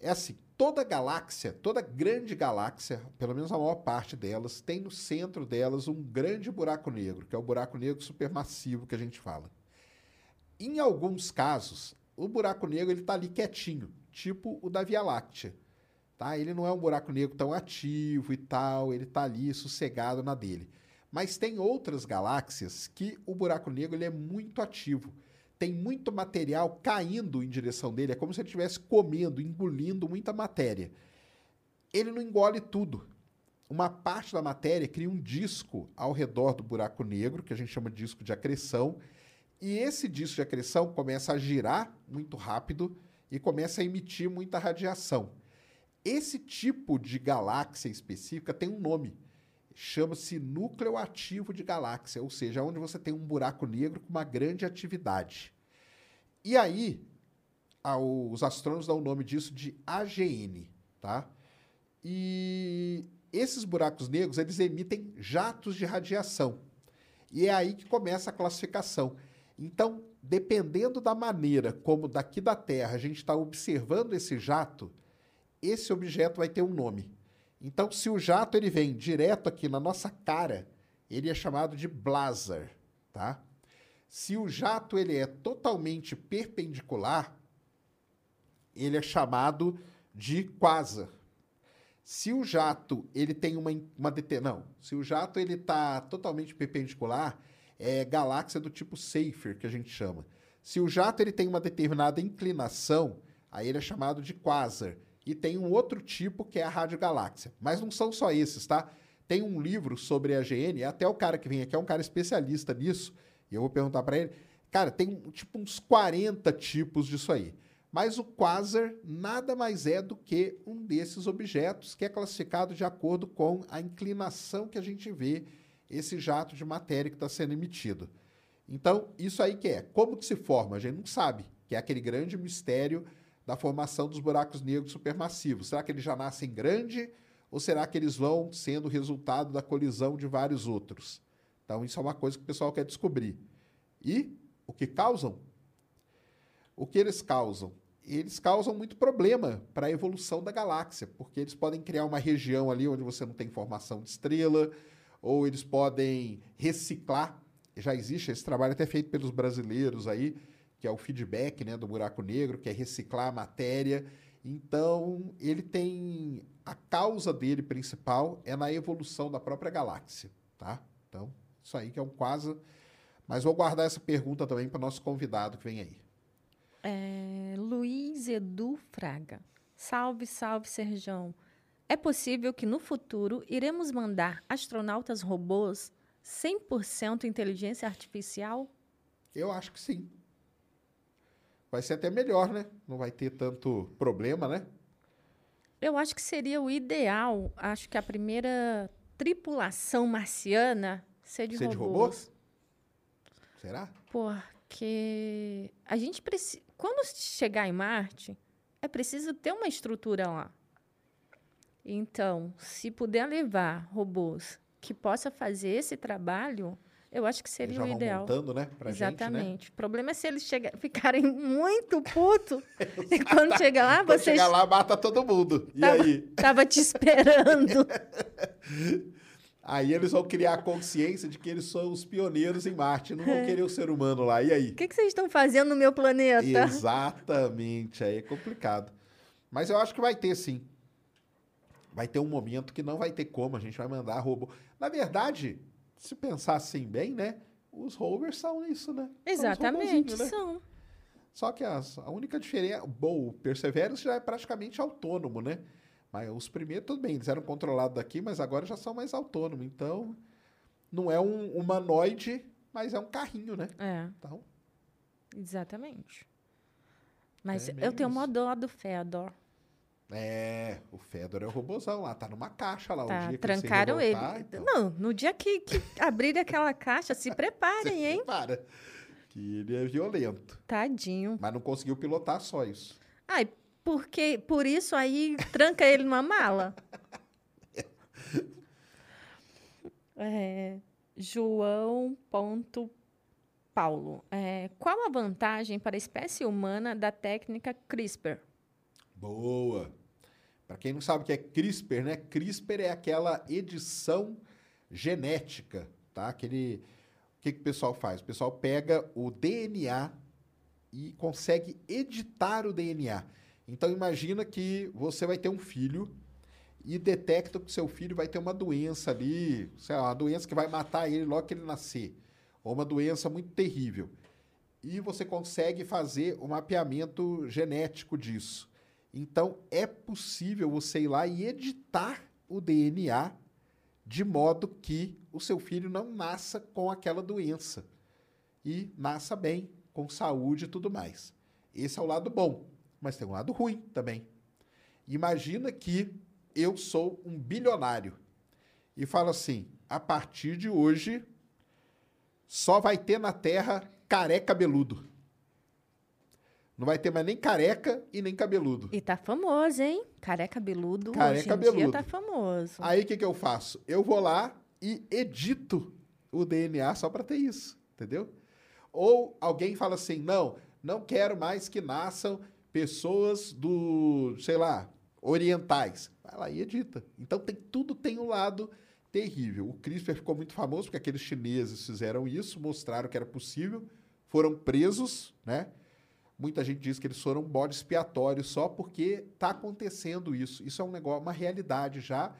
É assim, toda galáxia, toda grande galáxia, pelo menos a maior parte delas, tem no centro delas um grande buraco negro, que é o buraco negro supermassivo que a gente fala. Em alguns casos, o buraco negro ele está ali quietinho, tipo o da Via Láctea. Tá? Ele não é um buraco negro tão ativo e tal, ele está ali sossegado na dele. Mas tem outras galáxias que o buraco negro ele é muito ativo. Tem muito material caindo em direção dele, é como se ele estivesse comendo, engolindo muita matéria. Ele não engole tudo. Uma parte da matéria cria um disco ao redor do buraco negro, que a gente chama de disco de acreção, e esse disco de acreção começa a girar muito rápido e começa a emitir muita radiação. Esse tipo de galáxia específica tem um nome. Chama-se núcleo ativo de galáxia, ou seja, onde você tem um buraco negro com uma grande atividade. E aí, os astrônomos dão o nome disso de AGN, tá? E esses buracos negros, eles emitem jatos de radiação. E é aí que começa a classificação. Então, dependendo da maneira como daqui da Terra a gente está observando esse jato, esse objeto vai ter um nome. Então, se o jato ele vem direto aqui na nossa cara, ele é chamado de blazar, tá? Se o jato ele é totalmente perpendicular, ele é chamado de quasar. Se o jato ele tem uma, uma não, se o jato ele está totalmente perpendicular, é galáxia do tipo Seyfert que a gente chama. Se o jato ele tem uma determinada inclinação, aí ele é chamado de quasar. E tem um outro tipo que é a radiogaláxia. Mas não são só esses, tá? Tem um livro sobre a GN, até o cara que vem aqui é um cara especialista nisso, e eu vou perguntar para ele. Cara, tem tipo uns 40 tipos disso aí. Mas o quasar nada mais é do que um desses objetos que é classificado de acordo com a inclinação que a gente vê esse jato de matéria que está sendo emitido. Então, isso aí que é. Como que se forma? A gente não sabe, que é aquele grande mistério da formação dos buracos negros supermassivos. Será que eles já nascem grande ou será que eles vão sendo resultado da colisão de vários outros? Então, isso é uma coisa que o pessoal quer descobrir. E o que causam? O que eles causam? eles causam muito problema para a evolução da galáxia, porque eles podem criar uma região ali onde você não tem formação de estrela, ou eles podem reciclar. Já existe esse trabalho até feito pelos brasileiros aí, que é o feedback né, do buraco negro, que é reciclar a matéria. Então, ele tem. A causa dele principal é na evolução da própria galáxia. Tá? Então, isso aí que é um quase. Mas vou guardar essa pergunta também para o nosso convidado que vem aí. É, Luiz Edu Fraga. Salve, salve, Serjão. É possível que no futuro iremos mandar astronautas robôs 100% inteligência artificial? Eu acho que sim. Vai ser até melhor, né? Não vai ter tanto problema, né? Eu acho que seria o ideal. Acho que a primeira tripulação marciana ser de Ser de robôs. robôs? Será? Porque a gente precisa. Quando chegar em Marte, é preciso ter uma estrutura lá. Então, se puder levar robôs que possa fazer esse trabalho, eu acho que seria o ideal. montando, né? Pra Exatamente. O problema é se eles chega, ficarem <laughs> muito putos <laughs> e quando chega lá, gente, né? Quando vocês chegar lá, mata todo mundo. E tava, aí? <laughs> tava te esperando. Aí eles vão criar a consciência de que eles são os pioneiros em Marte, não vão É. querer o ser humano lá. E aí? O que, que vocês estão fazendo no meu planeta? Exatamente, aí é complicado. Mas eu acho que vai ter sim. Vai ter um momento que não vai ter como, a gente vai mandar robô. Na verdade, se pensar assim bem, né? Os rovers são isso, né? São Exatamente, robozinhos, né? são. Só que as- a única diferença. Bom, o Perseverance já é praticamente autônomo, né? Mas os primeiros, tudo bem, eles eram controlados daqui, mas agora já são mais autônomos. Então, não é um humanoide, mas é um carrinho, né? É, Então, exatamente. Mas É eu tenho uma dó do Fedor. É, o Fedor é o robôzão lá, tá numa caixa lá. o Tá, dia que trancaram ele. se revoltar, então, Não, no dia que, que abrirem aquela caixa, se <laughs> preparem, hein? Para. Que ele é violento. Tadinho. Mas não conseguiu pilotar só isso. Ai, porque, por isso aí tranca ele numa mala. <laughs> É, João ponto Paulo. É, qual a vantagem para a espécie humana da técnica CRISPR? Boa. Para quem não sabe o que é CRISPR, né? CRISPR é aquela edição genética, tá? Aquele o que, que o pessoal faz? O pessoal pega o DNA e consegue editar o DNA. Então imagina que você vai ter um filho e detecta que seu filho vai ter uma doença ali, sei lá, uma doença que vai matar ele logo que ele nascer, ou uma doença muito terrível. E você consegue fazer o mapeamento genético disso. Então é possível você ir lá e editar o DNA de modo que o seu filho não nasça com aquela doença e nasça bem, com saúde e tudo mais. Esse é o lado bom, mas tem um lado ruim também. Imagina que eu sou um bilionário e falo assim: a partir de hoje só vai ter na Terra careca cabeludo. Não vai ter mais nem careca e nem cabeludo. E tá famoso, hein? Careca cabeludo. Careca cabeludo. dia tá famoso. Aí o que, que eu faço? Eu vou lá e edito o DNA só para ter isso, entendeu? Ou alguém fala assim: não, não quero mais que nasçam pessoas do, sei lá, orientais. Vai lá e edita. Então tem tudo tem um lado terrível. O CRISPR ficou muito famoso porque aqueles chineses fizeram isso, mostraram que era possível, foram presos, né? Muita gente diz que eles foram um bode expiatório só porque está acontecendo isso. Isso é um negócio, uma realidade já.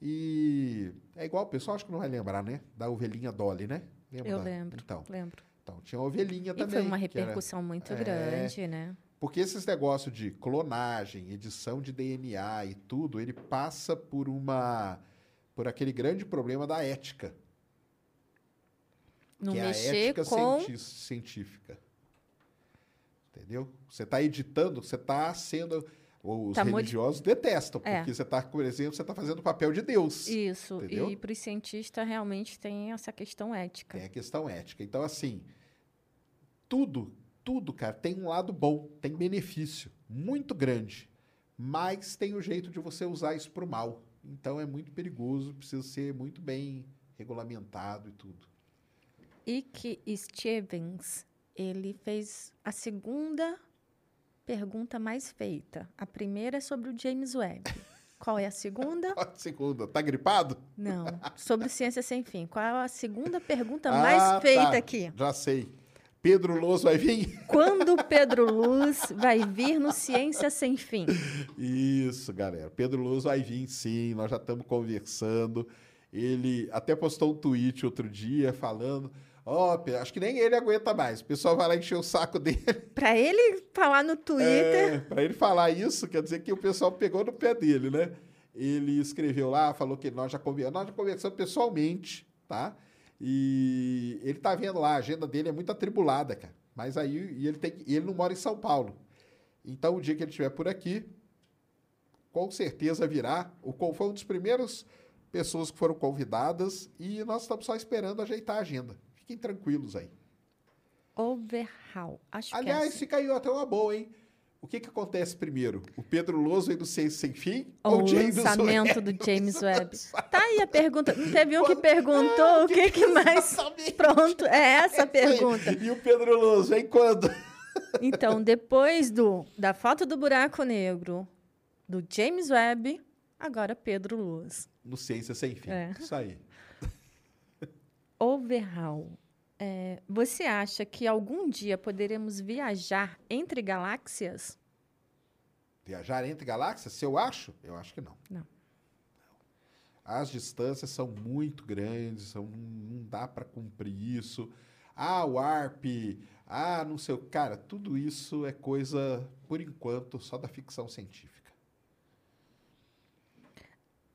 E é igual, o pessoal acho que não vai lembrar, né? Da ovelhinha Dolly, né? Lembra Eu da- lembro. Então, Lembro. então, tinha a ovelhinha E também. foi uma que era- repercussão muito É. grande, né? porque esses negócios de clonagem, edição de DNA e tudo, ele passa por uma por aquele grande problema da ética, Não que é a ética com. científica. Entendeu? Você está editando, você está sendo os Tá religiosos detestam, É. porque você está, por exemplo, você está fazendo o papel de Deus. Isso. Entendeu? E para os cientistas realmente tem essa questão ética. Tem a questão ética. Então, assim, tudo, tudo, cara, tem um lado bom, tem benefício muito grande. Mas tem o jeito de você usar isso para o mal. Então é muito perigoso, precisa ser muito bem regulamentado e tudo. E que Stevens, ele fez a segunda pergunta mais feita? A primeira é sobre o James Webb. Qual é a segunda? <laughs> Qual a segunda? Tá gripado? Não. Sobre Ciência Sem Fim. Qual é a segunda pergunta Ah, mais tá. feita aqui? Já sei. Pedro Loso vai vir? Quando Pedro <laughs> Luz vai vir no Ciência Sem Fim? Isso, galera. Pedro Loso vai vir sim, nós já estamos conversando. Ele até postou um tweet outro dia falando. Ó, Pe- acho que nem ele aguenta mais. O pessoal vai lá encher o saco <laughs> dele. Para ele falar no Twitter. É, para ele falar isso, quer dizer que o pessoal pegou no pé dele, né? Ele escreveu lá, falou que nós já conversamos, nós já conversamos pessoalmente, tá? E ele tá vendo lá, a agenda dele é muito atribulada, cara. Mas aí e ele, tem, ele não mora em São Paulo. Então, o dia que ele estiver por aqui, com certeza virá. O, con- foi um dos primeiros pessoas que foram convidadas e nós estamos só esperando ajeitar a agenda. Fiquem tranquilos aí. Overhaul. Acho Aliás, que é assim. fica aí até uma boa, hein? O que, que acontece primeiro? O Pedro Loso e do Ciência Sem Fim? O James lançamento do <laughs> James Webb. Tá aí a pergunta. Não teve um que perguntou É, o que, que mais. Pronto, é essa a pergunta. E o Pedro Loso, vem quando? Então, depois do da foto do buraco negro, do James Webb, agora Pedro Luz. No Ciência Sem Fim. É. Isso aí. Overhaul. É, você acha que algum dia poderemos viajar entre galáxias? Viajar entre galáxias? Se eu acho? Eu acho que não. Não. As distâncias são muito grandes, são, não dá para cumprir isso. Ah, o ARP, ah, não sei o. Cara, tudo isso é coisa, por enquanto, só da ficção científica.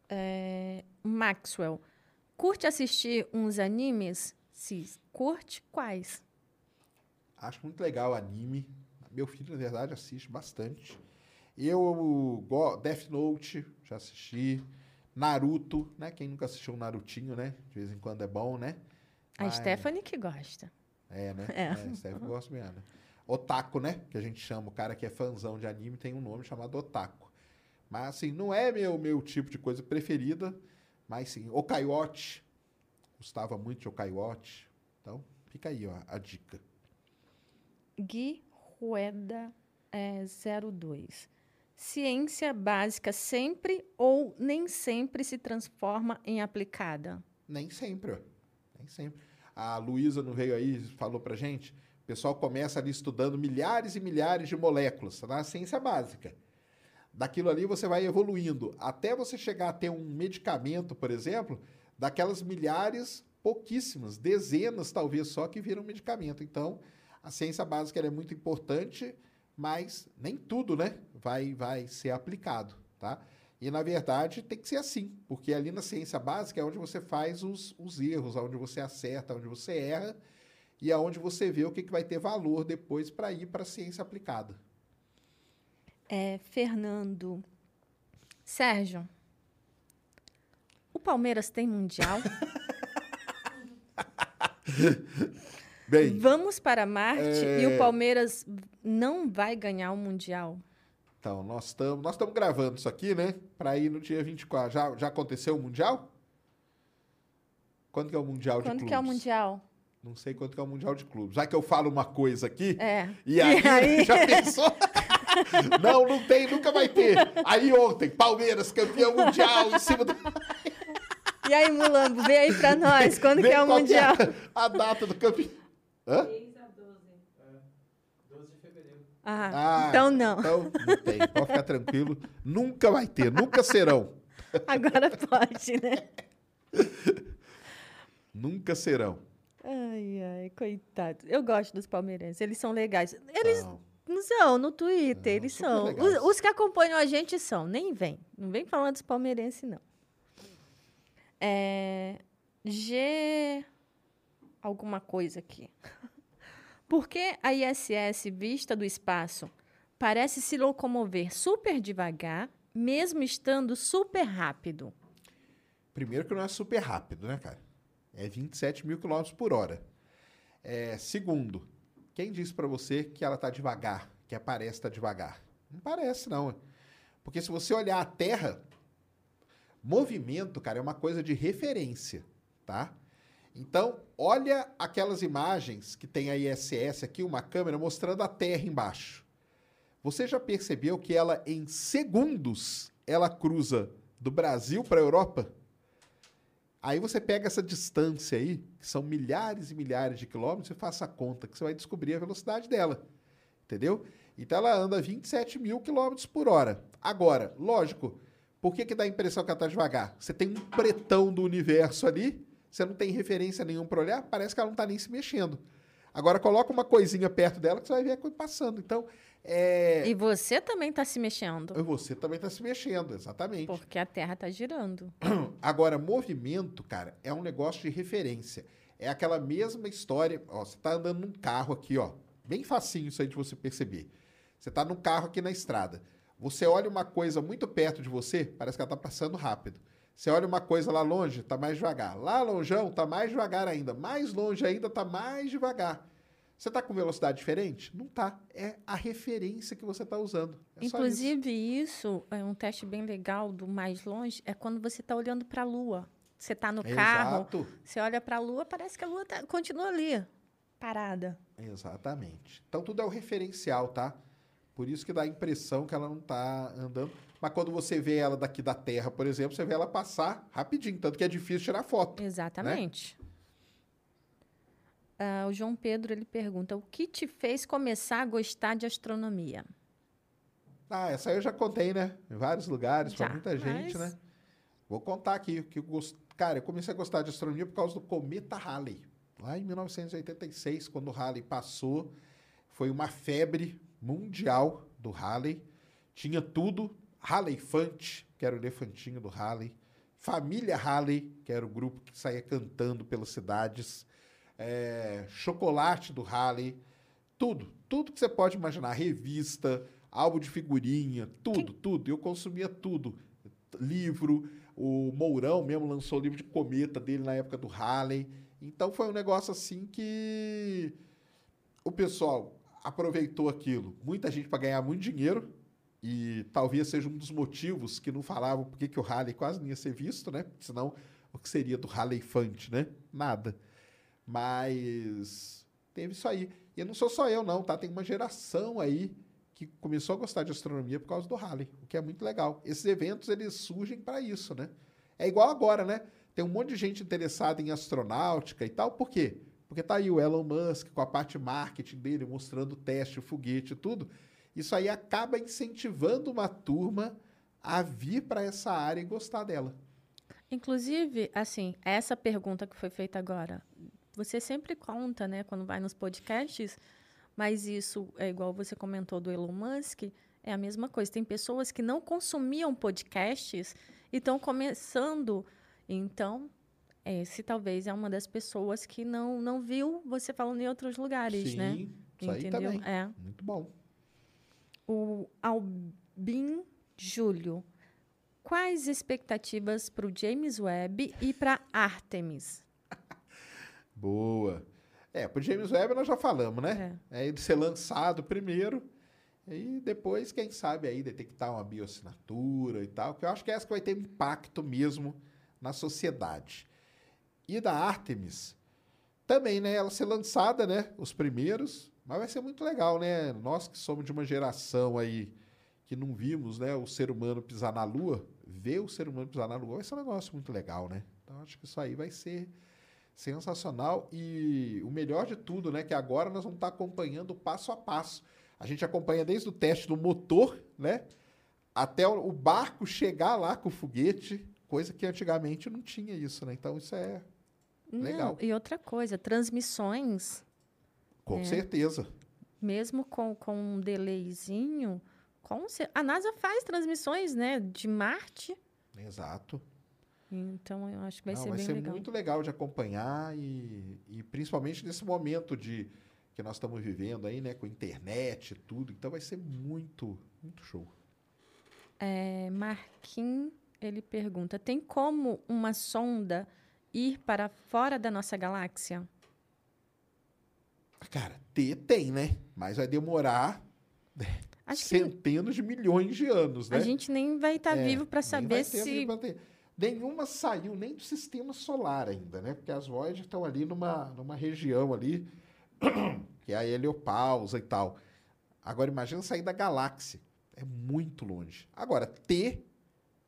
É, Maxwell, curte assistir uns animes? Se curte, quais? Acho muito legal o anime. Meu filho, na verdade, assiste bastante. Eu, Death Note, já assisti. Naruto, né? Quem nunca assistiu um Narutinho, né? De vez em quando é bom, né? A Mas- Stephanie que gosta. É, né? <laughs> É. É, Stephanie gosta mesmo. né? Otaku, né? Que a gente chama. O cara que é fãzão de anime tem um nome chamado Otaku. Mas, assim, não é meu, meu tipo de coisa preferida. Mas, sim, Okaiwatch. Gostava muito de Okaiwatch. Então, fica aí, ó, a dica. Gui Rueda é, 02. Ciência básica sempre ou nem sempre se transforma em aplicada? Nem sempre. Nem sempre. A Luísa não veio aí e falou pra gente. O pessoal começa ali estudando milhares e milhares de moléculas na ciência básica. Daquilo ali você vai evoluindo. Até você chegar a ter um medicamento, por exemplo, daquelas milhares, pouquíssimas, dezenas talvez só que viram medicamento. Então, a ciência básica é muito importante, mas nem tudo, né, vai, vai ser aplicado, tá? E, na verdade, tem que ser assim, porque ali na ciência básica é onde você faz os, os erros, onde você acerta, onde você erra, e é onde você vê o que, que vai ter valor depois para ir para a ciência aplicada. É, Fernando. Sérgio, o Palmeiras tem mundial? <laughs> Bem, Vamos para Marte e É. o Palmeiras não vai ganhar o mundial? então, nós estamos nós gravando isso aqui, né? Para ir no dia 24. Já, já aconteceu o Mundial? Quando que é o Mundial de Quando Clubes? que é o mundial? Não sei quando que é o Mundial de Clubes. Já que eu falo uma coisa aqui, É. e aí, E <laughs> aí? já pensou? <laughs> não, não tem, nunca vai ter. Aí ontem, Palmeiras, campeão mundial, em cima do... E aí, Mulambo, vê aí pra nós, quando que Vê é o que mundial? a data do campeão. Hã? Ah, então não. Então, não tem. Pode ficar tranquilo. Nunca vai ter, nunca serão. Agora pode, né? Nunca serão. Ai, ai, coitado. Eu gosto dos palmeirenses, eles são legais. Eles Não. Não são, no Twitter, Não, eles são. Os, os que acompanham a gente são, nem vem. Não vem falando dos palmeirenses, não. É, G... Alguma coisa aqui. <laughs> Por que a ISS, vista do espaço, parece se locomover super devagar, mesmo estando super rápido? Primeiro que não é super rápido, né, cara? É 27 mil quilômetros por hora. É, segundo, quem disse pra você que ela tá devagar, que parece estar devagar? Não parece, não. Porque se você olhar a Terra, movimento, cara, é uma coisa de referência, tá? Então, olha aquelas imagens que tem a ISS aqui, uma câmera mostrando a Terra embaixo. Você já percebeu que ela, em segundos, ela cruza do Brasil para a Europa? Aí você pega essa distância aí, que são milhares e milhares de quilômetros, e faça a conta, que você vai descobrir a velocidade dela. Entendeu? Então ela anda 27 mil quilômetros por hora. Agora, lógico, por que, que dá a impressão que ela está devagar? Você tem um pretão do universo ali, você não tem referência nenhuma para olhar, parece que ela não está nem se mexendo. Agora coloca uma coisinha perto dela que você vai ver a coisa passando. Então, é... E você também está se mexendo. Você também está se mexendo, exatamente. Porque a Terra está girando. <clears throat> Agora, movimento, cara, é um negócio de referência. É aquela mesma história. Ó, você está andando num carro aqui, ó. Bem facinho isso aí de você perceber. Você está num carro aqui na estrada. Você olha uma coisa muito perto de você, parece que ela está passando rápido. Você olha uma coisa lá longe, está mais devagar. Lá longeão, está mais devagar ainda. Mais longe ainda, está mais devagar. Você está com velocidade diferente? Não está. É a referência que você está usando. É Inclusive, isso. isso. é um teste bem legal do mais longe, é quando você está olhando para a Lua. Você está no Exato. carro, você olha para a Lua, parece que a Lua tá, continua ali, parada. Exatamente. Então, tudo é o referencial, tá? Por isso que dá a impressão que ela não está andando. Mas quando você vê ela daqui da Terra, por exemplo, você vê ela passar rapidinho, tanto que é difícil tirar foto. Né? Exatamente. Né? Uh, o João Pedro ele pergunta: o que te fez começar a gostar de astronomia? Ah, essa aí eu já contei, né? Em vários lugares, para muita gente, mas... né? Vou contar aqui. Que eu gost... Cara, eu comecei a gostar de astronomia por causa do cometa Halley. Lá em 1986, quando o Halley passou, foi uma febre mundial do Halley. Tinha tudo, Halley Fante, que era o elefantinho do Halley, Família Halley, que era o grupo que saía cantando pelas cidades, é, Chocolate do Halley, tudo, tudo que você pode imaginar, revista, álbum de figurinha, tudo, que... tudo. Eu consumia tudo. Livro, o Mourão mesmo lançou o livro de cometa dele na época do Halley. Então foi um negócio assim que o pessoal aproveitou aquilo. Muita gente para ganhar muito dinheiro, e talvez seja um dos motivos que não falavam por que o Halley quase não ia ser visto, né? Senão, o que seria do Halley Fante, né? Nada. Mas teve isso aí. E não sou só eu, não, tá? Tem uma geração aí que começou a gostar de astronomia por causa do Halley, o que é muito legal. Esses eventos, eles surgem para isso, né? É igual agora, né? Tem um monte de gente interessada em astronáutica e tal. Por quê? Porque tá aí o Elon Musk com a parte marketing dele, mostrando o teste, o foguete e tudo. Isso aí acaba incentivando uma turma a vir para essa área e gostar dela. Inclusive, assim, essa pergunta que foi feita agora, você sempre conta, né, quando vai nos podcasts, mas isso é igual você comentou do Elon Musk, é a mesma coisa. Tem pessoas que não consumiam podcasts e estão começando. Então, esse talvez é uma das pessoas que não, não viu você falando em outros lugares, Sim, né? Isso Entendeu? Aí também. É. Muito bom o Albin Júlio. Quais expectativas para o James Webb e para Artemis? Boa. É, para o James Webb nós já falamos, né? É. é ele ser lançado primeiro e depois, quem sabe, aí detectar uma bioassinatura e tal, que eu acho que é essa que vai ter impacto mesmo na sociedade. E da Artemis, também, né? Ela ser lançada, né? Os primeiros, mas vai ser muito legal, né? Nós que somos de uma geração aí que não vimos, né, o ser humano pisar na Lua, ver o ser humano pisar na Lua vai ser um negócio muito legal, né? Então acho que isso aí vai ser sensacional e o melhor de tudo, né, que agora nós vamos estar acompanhando passo a passo. A gente acompanha desde o teste do motor, né, até o barco chegar lá com o foguete, coisa que antigamente não tinha isso, né? Então isso é legal. Não, e outra coisa, transmissões com é. certeza. Mesmo com, com um delayzinho, com a NASA faz transmissões né, de Marte. Exato. Então, eu acho que vai Não, ser vai bem ser legal. muito legal de acompanhar e, e principalmente nesse momento de que nós estamos vivendo aí, né, com internet e tudo. Então, vai ser muito, muito show. É, Marquinhos, ele pergunta, tem como uma sonda ir para fora da nossa galáxia? Cara, ter tem, né? Mas vai demorar Acho centenas que... de milhões de anos, né? A gente nem vai estar tá é, vivo para saber se. Nenhuma saiu nem do sistema solar ainda, né? Porque as Voyager estão ali numa, numa região ali, <clears throat> que é a heliopausa e tal. Agora, imagina sair da galáxia. É muito longe. Agora, ter,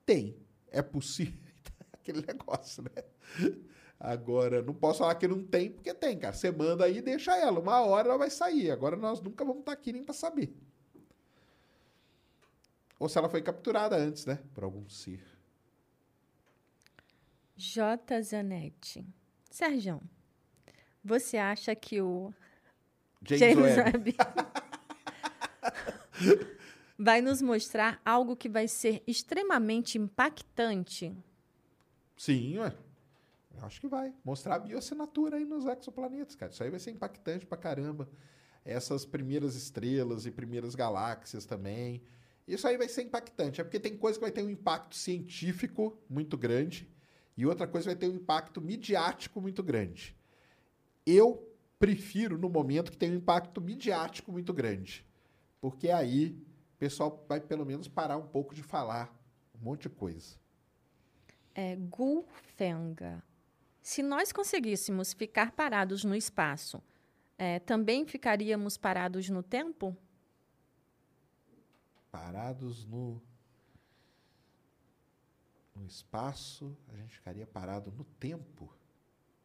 tem. É possível. <laughs> Aquele negócio, né? Agora, não posso falar que não tem, porque tem, cara. Você manda aí e deixa ela. Uma hora ela vai sair. Agora nós nunca vamos estar aqui nem para saber. Ou se ela foi capturada antes, né? Por algum ser. J. Zanetti. Sérgio, você acha que o James, James Webb. <laughs> Vai nos mostrar algo que vai ser extremamente impactante? Sim, ué. Eu acho que vai. Mostrar a bioassinatura aí nos exoplanetas, cara. Isso aí vai ser impactante pra caramba. Essas primeiras estrelas e primeiras galáxias também. Isso aí vai ser impactante. É porque tem coisa que vai ter um impacto científico muito grande e outra coisa vai ter um impacto midiático muito grande. Eu prefiro no momento que tem um impacto midiático muito grande. Porque aí o pessoal vai pelo menos parar um pouco de falar um monte de coisa. É Gulfenga. Se nós conseguíssemos ficar parados no espaço, é, também ficaríamos parados no tempo? parados no no espaço, a gente ficaria parado no tempo?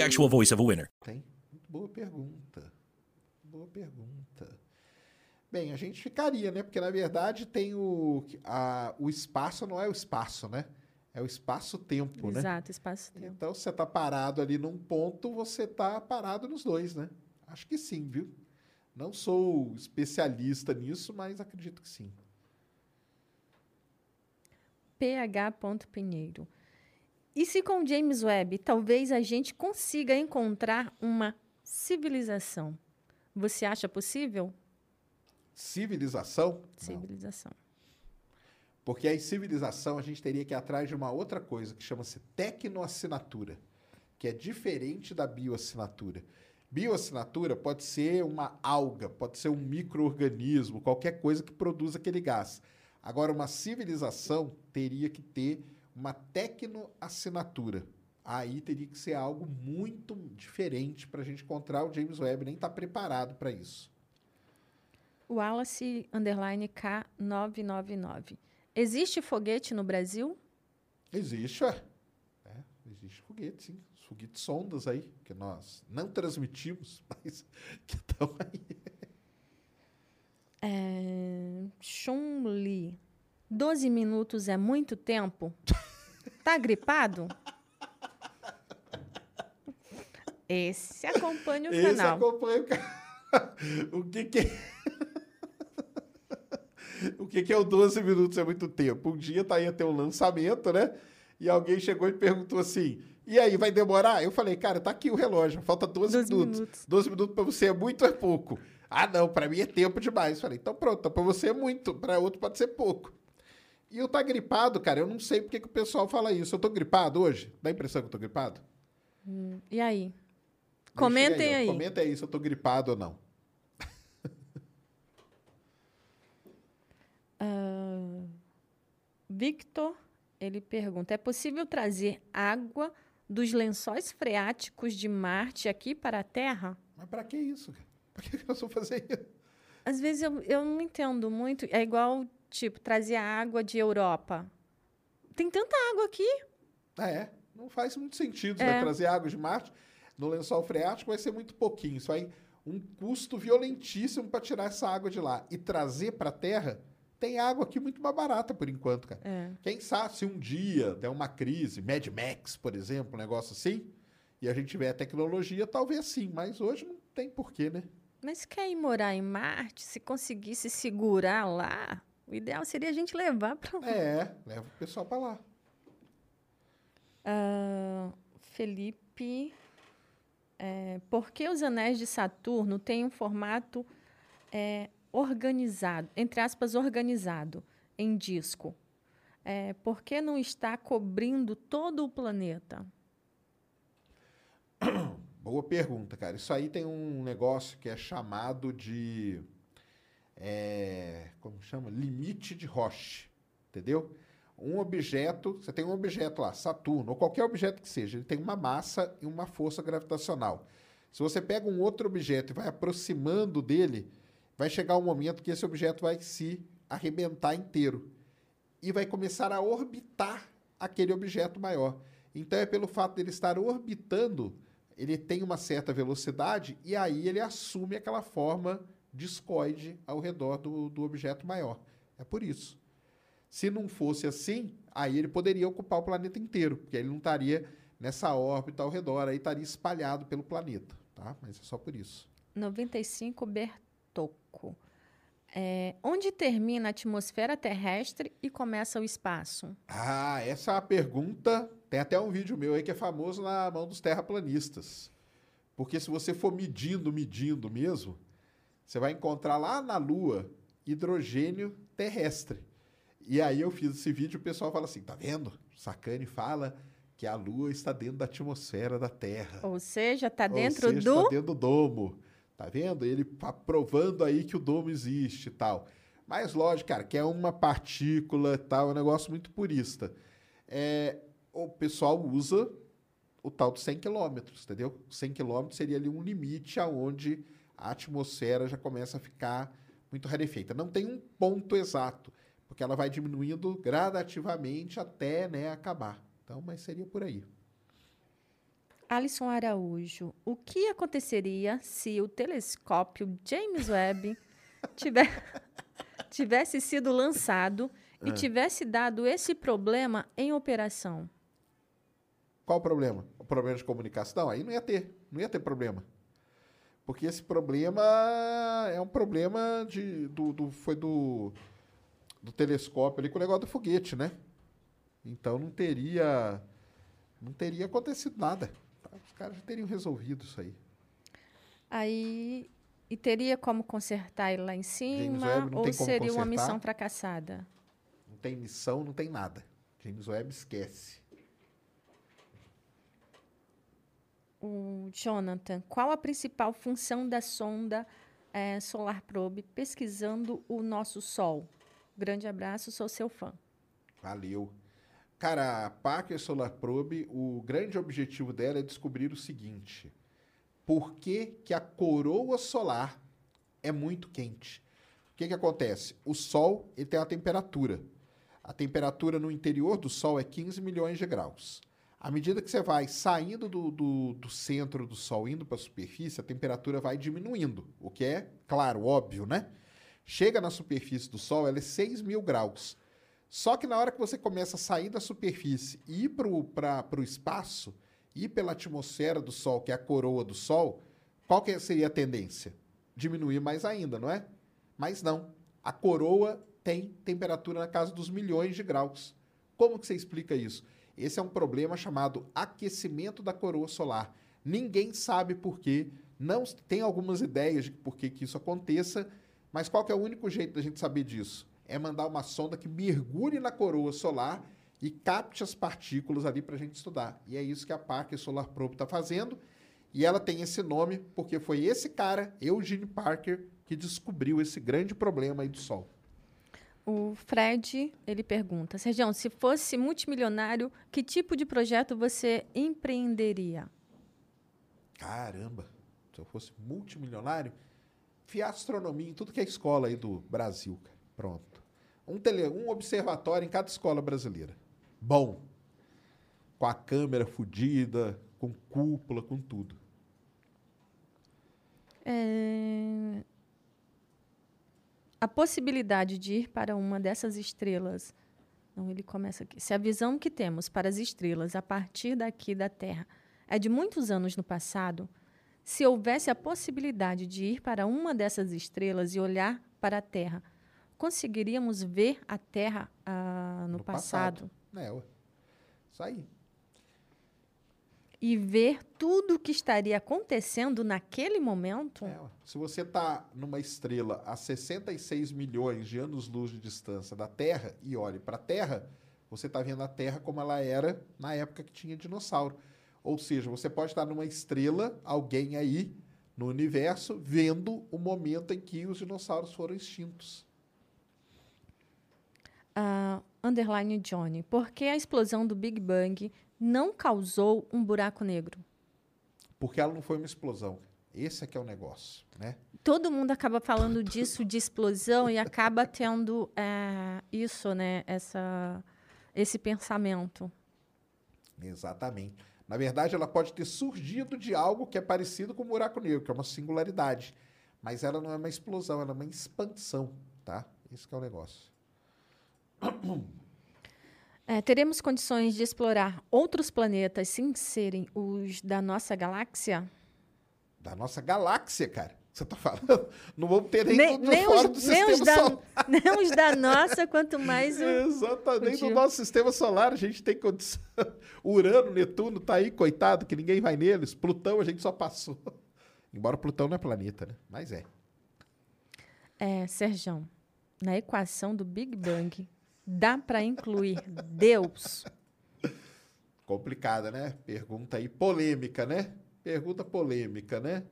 actual voice of a winner. Tem? Muito boa pergunta. Boa pergunta. Bem, a gente ficaria, né? Porque na verdade tem o a, o espaço não é o espaço, né? É o espaço-tempo, né? Exato, espaço-tempo. Então, se você tá parado ali num ponto, você tá parado nos dois, né? Acho que sim, viu? Não sou especialista nisso, mas acredito que sim. PH. Pinheiro. E se com James Webb talvez a gente consiga encontrar uma civilização? Você acha possível? Civilização? Não. Civilização. Porque aí, civilização, a gente teria que ir atrás de uma outra coisa que chama-se tecnoassinatura, que é diferente da bioassinatura. Bioassinatura pode ser uma alga, pode ser um microorganismo, qualquer coisa que produza aquele gás. Agora, uma civilização teria que ter uma tecnoassinatura. Aí teria que ser algo muito diferente para a gente encontrar o James Webb, nem está preparado para isso. Wallace underline K999. Existe foguete no Brasil? Existe, ué. É, existe foguete, sim. Os foguetes sondas aí, que nós não transmitimos, <laughs> mas que estão aí. É... Chun-Li. 12 minutos é muito tempo? <laughs> Tá gripado? Esse acompanha o Esse canal. acompanha o canal. <laughs> <laughs> O que que é... O que que é o 12 minutos é muito tempo? Um dia tá aí até um lançamento, né? E alguém chegou e perguntou assim: "E aí, vai demorar?" Eu falei: "Cara, tá aqui o relógio, falta 12, 12 minutos. minutos. 12 minutos para você é muito ou é pouco?" Ah, não, para mim é tempo demais. Eu falei: "Então pronto, então para você é muito, para outro pode ser pouco." E eu tá gripado, cara. Eu não sei porque que o pessoal fala isso. Eu tô gripado hoje? Dá a impressão que eu tô gripado? E aí? Comentem ó. aí. Comentem aí se eu tô gripado ou não. <laughs> Ah, Victor, ele pergunta: é possível trazer água dos lençóis freáticos de Marte aqui para a Terra? Mas para que isso? Pra que nós vamos fazer isso? Às vezes eu, eu não entendo muito. É igual, tipo, trazer água de Europa. Tem tanta água aqui. É, não faz muito sentido. Você É. vai trazer água de Marte no lençol freático, vai ser muito pouquinho. Isso aí, um custo violentíssimo para tirar essa água de lá. E trazer para a Terra, tem água aqui muito mais barata por enquanto, cara. É. Quem sabe se um dia der uma crise, Mad Max, por exemplo, um negócio assim, e a gente tiver a tecnologia, talvez sim, mas hoje não tem porquê, né? Mas quer ir morar em Marte? Se conseguisse segurar lá, o ideal seria a gente levar para lá. É, leva o pessoal para lá. Ah, Felipe, é, por que os anéis de Saturno têm um formato é, organizado, entre aspas, organizado em disco, é, por que não está cobrindo todo o planeta? Boa pergunta, cara. Isso aí tem um negócio que é chamado de. É, como chama? Limite de Roche. Entendeu? Um objeto, você tem um objeto lá, Saturno, ou qualquer objeto que seja, ele tem uma massa e uma força gravitacional. Se você pega um outro objeto e vai aproximando dele, vai chegar um momento que esse objeto vai se arrebentar inteiro e vai começar a orbitar aquele objeto maior. Então é pelo fato dele estar orbitando, ele tem uma certa velocidade e aí ele assume aquela forma discoide ao redor do, do objeto maior. É por isso. Se não fosse assim, aí ele poderia ocupar o planeta inteiro, porque ele não estaria nessa órbita ao redor, aí estaria espalhado pelo planeta, tá? Mas é só por isso. 95 Bertocco. É, onde termina a atmosfera terrestre e começa o espaço? Ah, essa é uma pergunta. Tem até um vídeo meu aí que é famoso na mão dos terraplanistas. Porque se você for medindo, medindo mesmo, você vai encontrar lá na Lua hidrogênio terrestre. E aí eu fiz esse vídeo e o pessoal fala assim: tá vendo? Sacane fala que a Lua está dentro da atmosfera da Terra. Ou seja, está dentro seja, do. Tá dentro do domo. Tá vendo? Ele tá provando aí que o domo existe e tal. Mas lógico, cara, que é uma partícula e tal, é um negócio muito purista. É, o pessoal usa o tal de 100 km, entendeu? 100 km seria ali um limite aonde a atmosfera já começa a ficar muito rarefeita. Não tem um ponto exato, porque ela vai diminuindo gradativamente até né, acabar. Então, mas seria por aí. Alisson Araújo, o que aconteceria se o telescópio James Webb <laughs> tiver- tivesse sido lançado e tivesse dado esse problema em operação? Qual o problema? O problema de comunicação? Aí não ia ter, não ia ter problema. Porque esse problema é um problema de, do, do- foi do, do telescópio ali com o negócio do foguete, né? Então não teria, não teria acontecido nada. Os caras já teriam resolvido isso aí. Aí e teria como consertar ele lá em cima ou seria uma missão fracassada? Não tem missão, não tem nada. James Webb esquece. O Jonathan, qual a principal função da sonda eh, Solar Probe pesquisando o nosso Sol? Grande abraço, sou seu fã. Valeu. Cara, a Parker Solar Probe, o grande objetivo dela é descobrir o seguinte: por que, que a coroa solar é muito quente? O que, que acontece? O Sol ele tem uma temperatura. A temperatura no interior do Sol é 15 milhões de graus. À medida que você vai saindo do, do, do centro do Sol, indo para a superfície, a temperatura vai diminuindo, o que é, claro, óbvio, né? Chega na superfície do Sol, ela é 6 mil graus. Só que na hora que você começa a sair da superfície e ir para o espaço, ir pela atmosfera do Sol, que é a coroa do Sol, qual que seria a tendência? Diminuir mais ainda, não é? Mas não. A coroa tem temperatura na casa dos milhões de graus. Como que você explica isso? Esse é um problema chamado aquecimento da coroa solar. Ninguém sabe por quê. Não tem algumas ideias de por que, isso aconteça, mas qual é o único jeito da gente saber disso? É mandar uma sonda que mergulhe na coroa solar e capte as partículas ali para a gente estudar. E é isso que a Parker Solar Probe está fazendo. E ela tem esse nome porque foi esse cara, Eugene Parker, que descobriu esse grande problema aí do Sol. O Fred, ele pergunta, Sergião, se fosse multimilionário, que tipo de projeto você empreenderia? Caramba, se eu fosse multimilionário, enfiar astronomia em tudo que é escola aí do Brasil. cara. Pronto. Um, tele, um observatório em cada escola brasileira. Bom. Com a câmera fodida, com cúpula, com tudo. É, A possibilidade de ir para uma dessas estrelas. Não, ele começa aqui. Se a visão que temos para as estrelas a partir daqui da Terra é de muitos anos no passado, se houvesse a possibilidade de ir para uma dessas estrelas e olhar para a Terra, conseguiríamos ver a Terra ah, no, passado. É, ué. Isso aí. E ver tudo o que estaria acontecendo naquele momento? É, se você está numa estrela a 66 milhões de anos-luz de distância da Terra e olhe para a Terra, você está vendo a Terra como ela era na época que tinha dinossauro. Ou seja, você pode estar numa estrela, alguém aí no universo, vendo o momento em que os dinossauros foram extintos. Ah, underline Johnny, por que a explosão do Big Bang não causou um buraco negro? Porque ela não foi uma explosão. Esse é que é o negócio, né? Todo mundo acaba falando <laughs> disso de explosão e acaba tendo é, isso, né? Essa, esse pensamento. Exatamente. Na verdade, ela pode ter surgido de algo que é parecido com o buraco negro, que é uma singularidade. Mas ela não é uma explosão, ela é uma expansão, tá? Esse que é o negócio. <clears throat> É, teremos condições de explorar outros planetas sem serem os da nossa galáxia? Da nossa galáxia, cara. Você tá falando? <laughs> Não vamos ter nem, Nem, do, nem fora os, do nem, sistema da, solar. <laughs> nem os da nossa, quanto mais o. Exatamente. o No de- nosso sistema solar, a gente tem condição. <laughs> Urano, Netuno tá aí, coitado, que ninguém vai neles. Plutão, a gente só passou. Embora Plutão não é planeta, né? Mas é. É, Serjão, na equação do Big Bang, dá para incluir Deus? Complicada, né? Pergunta aí polêmica, né? Pergunta polêmica, né?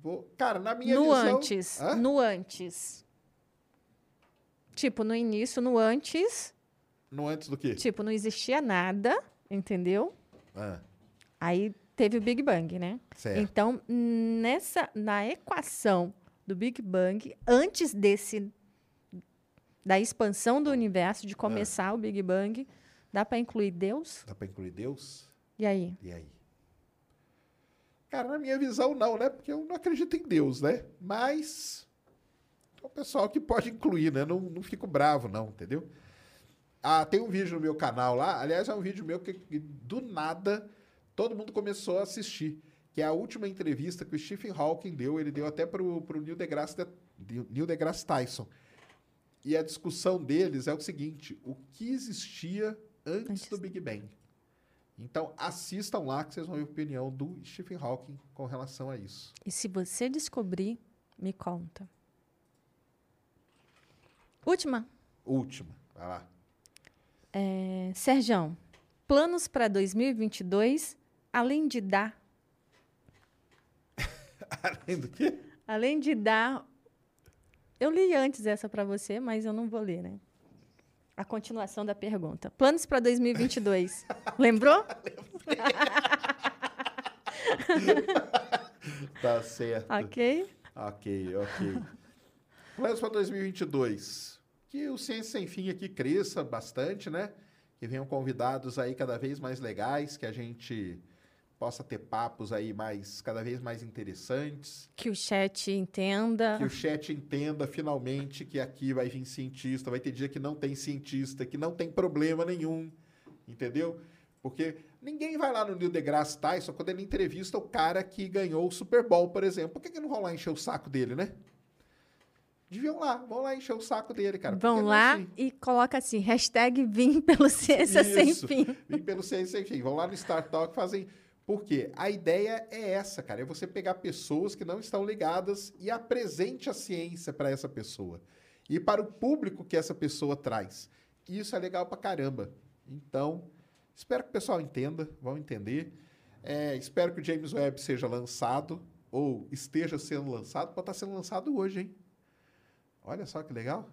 Vou... Cara, na minha no visão... antes. Hã? No antes. Tipo, no início, no antes, No antes do quê? tipo, não existia nada, entendeu? Ah, Aí teve o Big Bang, né? certo. Então, nessa na equação do Big Bang, antes desse da expansão do universo, de começar o Big Bang, dá para incluir Deus? Dá pra incluir Deus? E aí? E aí? Cara, na minha visão, não, né? Porque eu não acredito em Deus, né? Mas. É o pessoal que pode incluir, né? Não, não fico bravo, não, entendeu? Ah, tem um vídeo no meu canal lá. Aliás, é um vídeo meu que, que do nada todo mundo começou a assistir. Que é a última entrevista que o Stephen Hawking deu. Ele deu até pro, pro Neil deGrasse, Neil deGrasse Tyson. E a discussão deles é o seguinte: o que existia antes, Antes. do Big Bang? Então, assistam lá que vocês vão ver a opinião do Stephen Hawking com relação a isso. E se você descobrir, me conta. Última. Última, vai lá. É, Serjão, planos para 2022, além de dar, <laughs> Além do quê? além de dar, eu li antes essa para você, mas eu não vou ler, né? A continuação da pergunta. Planos para 2022. <laughs> Lembrou? <laughs> Tá certo. ok. Ok, ok. Planos para 2022. Que o Ciência Sem Fim aqui cresça bastante, né? Que venham convidados aí cada vez mais legais, que a gente possa ter papos aí mais, cada vez mais interessantes. Que o chat entenda. Que o chat entenda finalmente que aqui vai vir cientista, vai ter dia que não tem cientista, que não tem problema nenhum, entendeu? Porque ninguém vai lá no Neil deGrasse Tyson quando ele entrevista o cara que ganhou o Super Bowl, por exemplo. Por que, que não vão lá encher o saco dele, né? Deviam lá, vão lá encher o saco dele, cara. Vão lá assim. e coloca assim, hashtag vim pelo <laughs> Ciência Sem Isso. Fim. Vim pelo Ciência Sem Fim. Vão lá no Star Talk e fazem. Por quê? A ideia é essa, cara. É você pegar pessoas que não estão ligadas e apresente a ciência para essa pessoa. E para o público que essa pessoa traz. Isso é legal pra caramba. Então, espero que o pessoal entenda, vão entender. É, espero que o James Webb seja lançado, ou esteja sendo lançado. Pode estar sendo lançado hoje, hein? Olha só que legal.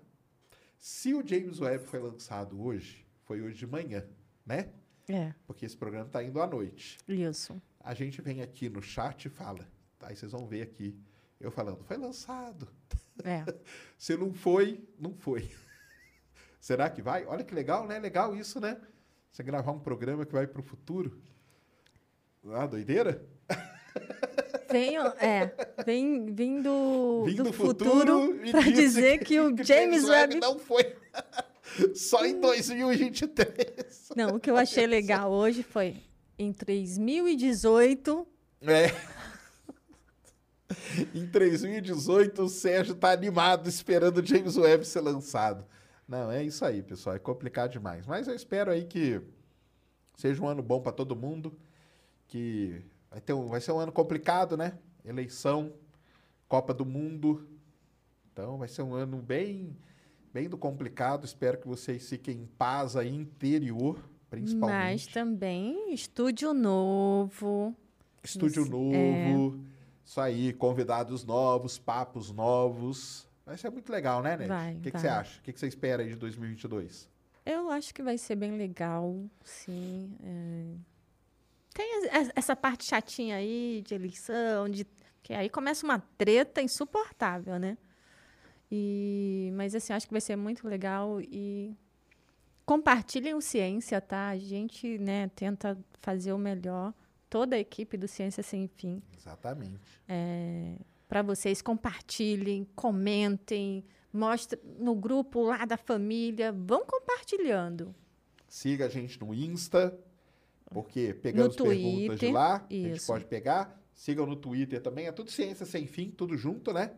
Se o James Webb foi lançado hoje, foi hoje de manhã, né? É, Porque esse programa está indo à noite. isso. A gente vem aqui no chat e fala. Aí vocês vão ver aqui eu falando, foi lançado. É. <laughs> Se não foi, não foi. <laughs> Será que vai? Olha que legal, né? Legal isso, né? Você gravar um programa que vai para o futuro. Ah, doideira? <laughs> Vem, ó, é, vem, vem do, Vim do, do futuro, e para dizer que, o James Webb. não foi. <laughs> Só em 2023. <laughs> Não, o que eu achei legal hoje foi em 2018. É. <laughs> em 2018, o Sérgio tá animado esperando o James Webb ser lançado. Não, é isso aí, pessoal. É complicado demais. Mas eu espero aí que seja um ano bom para todo mundo. que vai, ter um, vai ser um ano complicado, né? Eleição, Copa do Mundo. Então vai ser um ano bem, bem do complicado. Espero que vocês fiquem em paz aí interior, principalmente. Mas também estúdio novo. Estúdio Isso, novo. Isso aí, convidados novos, papos novos. Vai ser muito legal, né, Ned? Vai, O que, que vai. você acha? O que, que você espera aí de 2022? Eu acho que vai ser bem legal, sim. é. Tem essa parte chatinha aí de eleição, de que aí começa uma treta insuportável, né? E, mas assim, acho que vai ser muito legal e compartilhem o Ciência, tá? A gente, né, tenta fazer o melhor. Toda a equipe do Ciência Sem Fim Exatamente. para vocês compartilhem, comentem, mostre no grupo lá da família, vão compartilhando. Siga a gente no Insta, porque pegamos No perguntas de lá, a gente isso. pode pegar. Sigam no Twitter também, é tudo Ciência Sem Fim, tudo junto, né?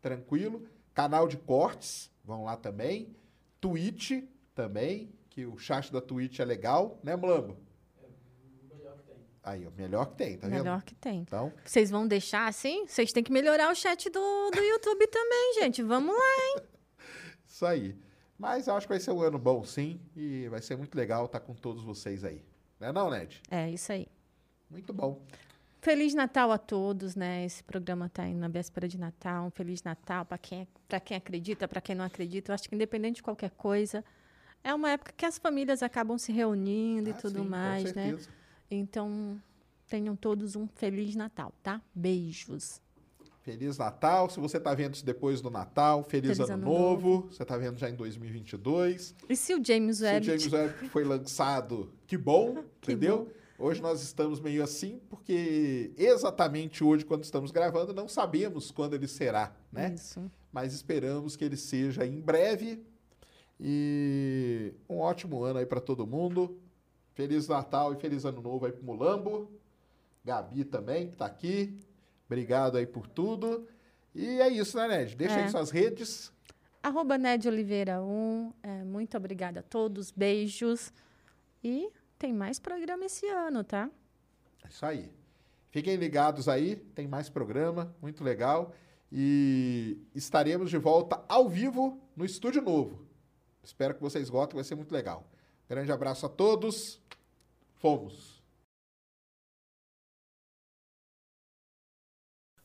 Tranquilo. Canal de cortes, vão lá também. Twitch também, que o chat da Twitch é legal, né, Mlambo? Aí, ó, melhor que tem, tá vendo? Melhor que tem. Então, Vocês vão deixar assim? Vocês têm que melhorar o chat do, do YouTube também, gente. Vamos lá, hein? <laughs> isso aí. Mas eu acho que vai ser um ano bom, sim, e vai ser muito legal estar com todos vocês aí. Não é não, Ned? É isso aí. Muito bom. Feliz Natal a todos, né? Esse programa está aí na véspera de Natal. Um Feliz Natal para quem, pra quem acredita, para quem não acredita. Eu acho que independente de qualquer coisa, é uma época que as famílias acabam se reunindo e Ah, tudo sim, mais, com né? Então, tenham todos um Feliz Natal, tá? Beijos. Feliz Natal. Se você está vendo isso depois do Natal, feliz, Feliz ano, ano novo. Você está vendo já em 2022. E se o James Se o Webb... James Webb foi lançado, que bom, <laughs> entendeu? Hoje nós estamos meio assim, porque exatamente hoje, quando estamos gravando, não sabemos quando ele será, né? Isso. Mas esperamos que ele seja em breve. E um ótimo ano aí para todo mundo. Feliz Natal e feliz ano novo aí pro Mulambo. Gabi também, que tá aqui. Obrigado aí por tudo. E é isso, né, Ned? Deixa É. aí suas redes. Arroba Ned Oliveira 1. É, muito obrigada a todos. Beijos. E tem mais programa esse ano, tá? É isso aí. Fiquem ligados aí, tem mais programa, muito legal. E estaremos de volta ao vivo no estúdio novo. Espero que vocês gostem, vai ser muito legal. Grande abraço a todos. Fomos.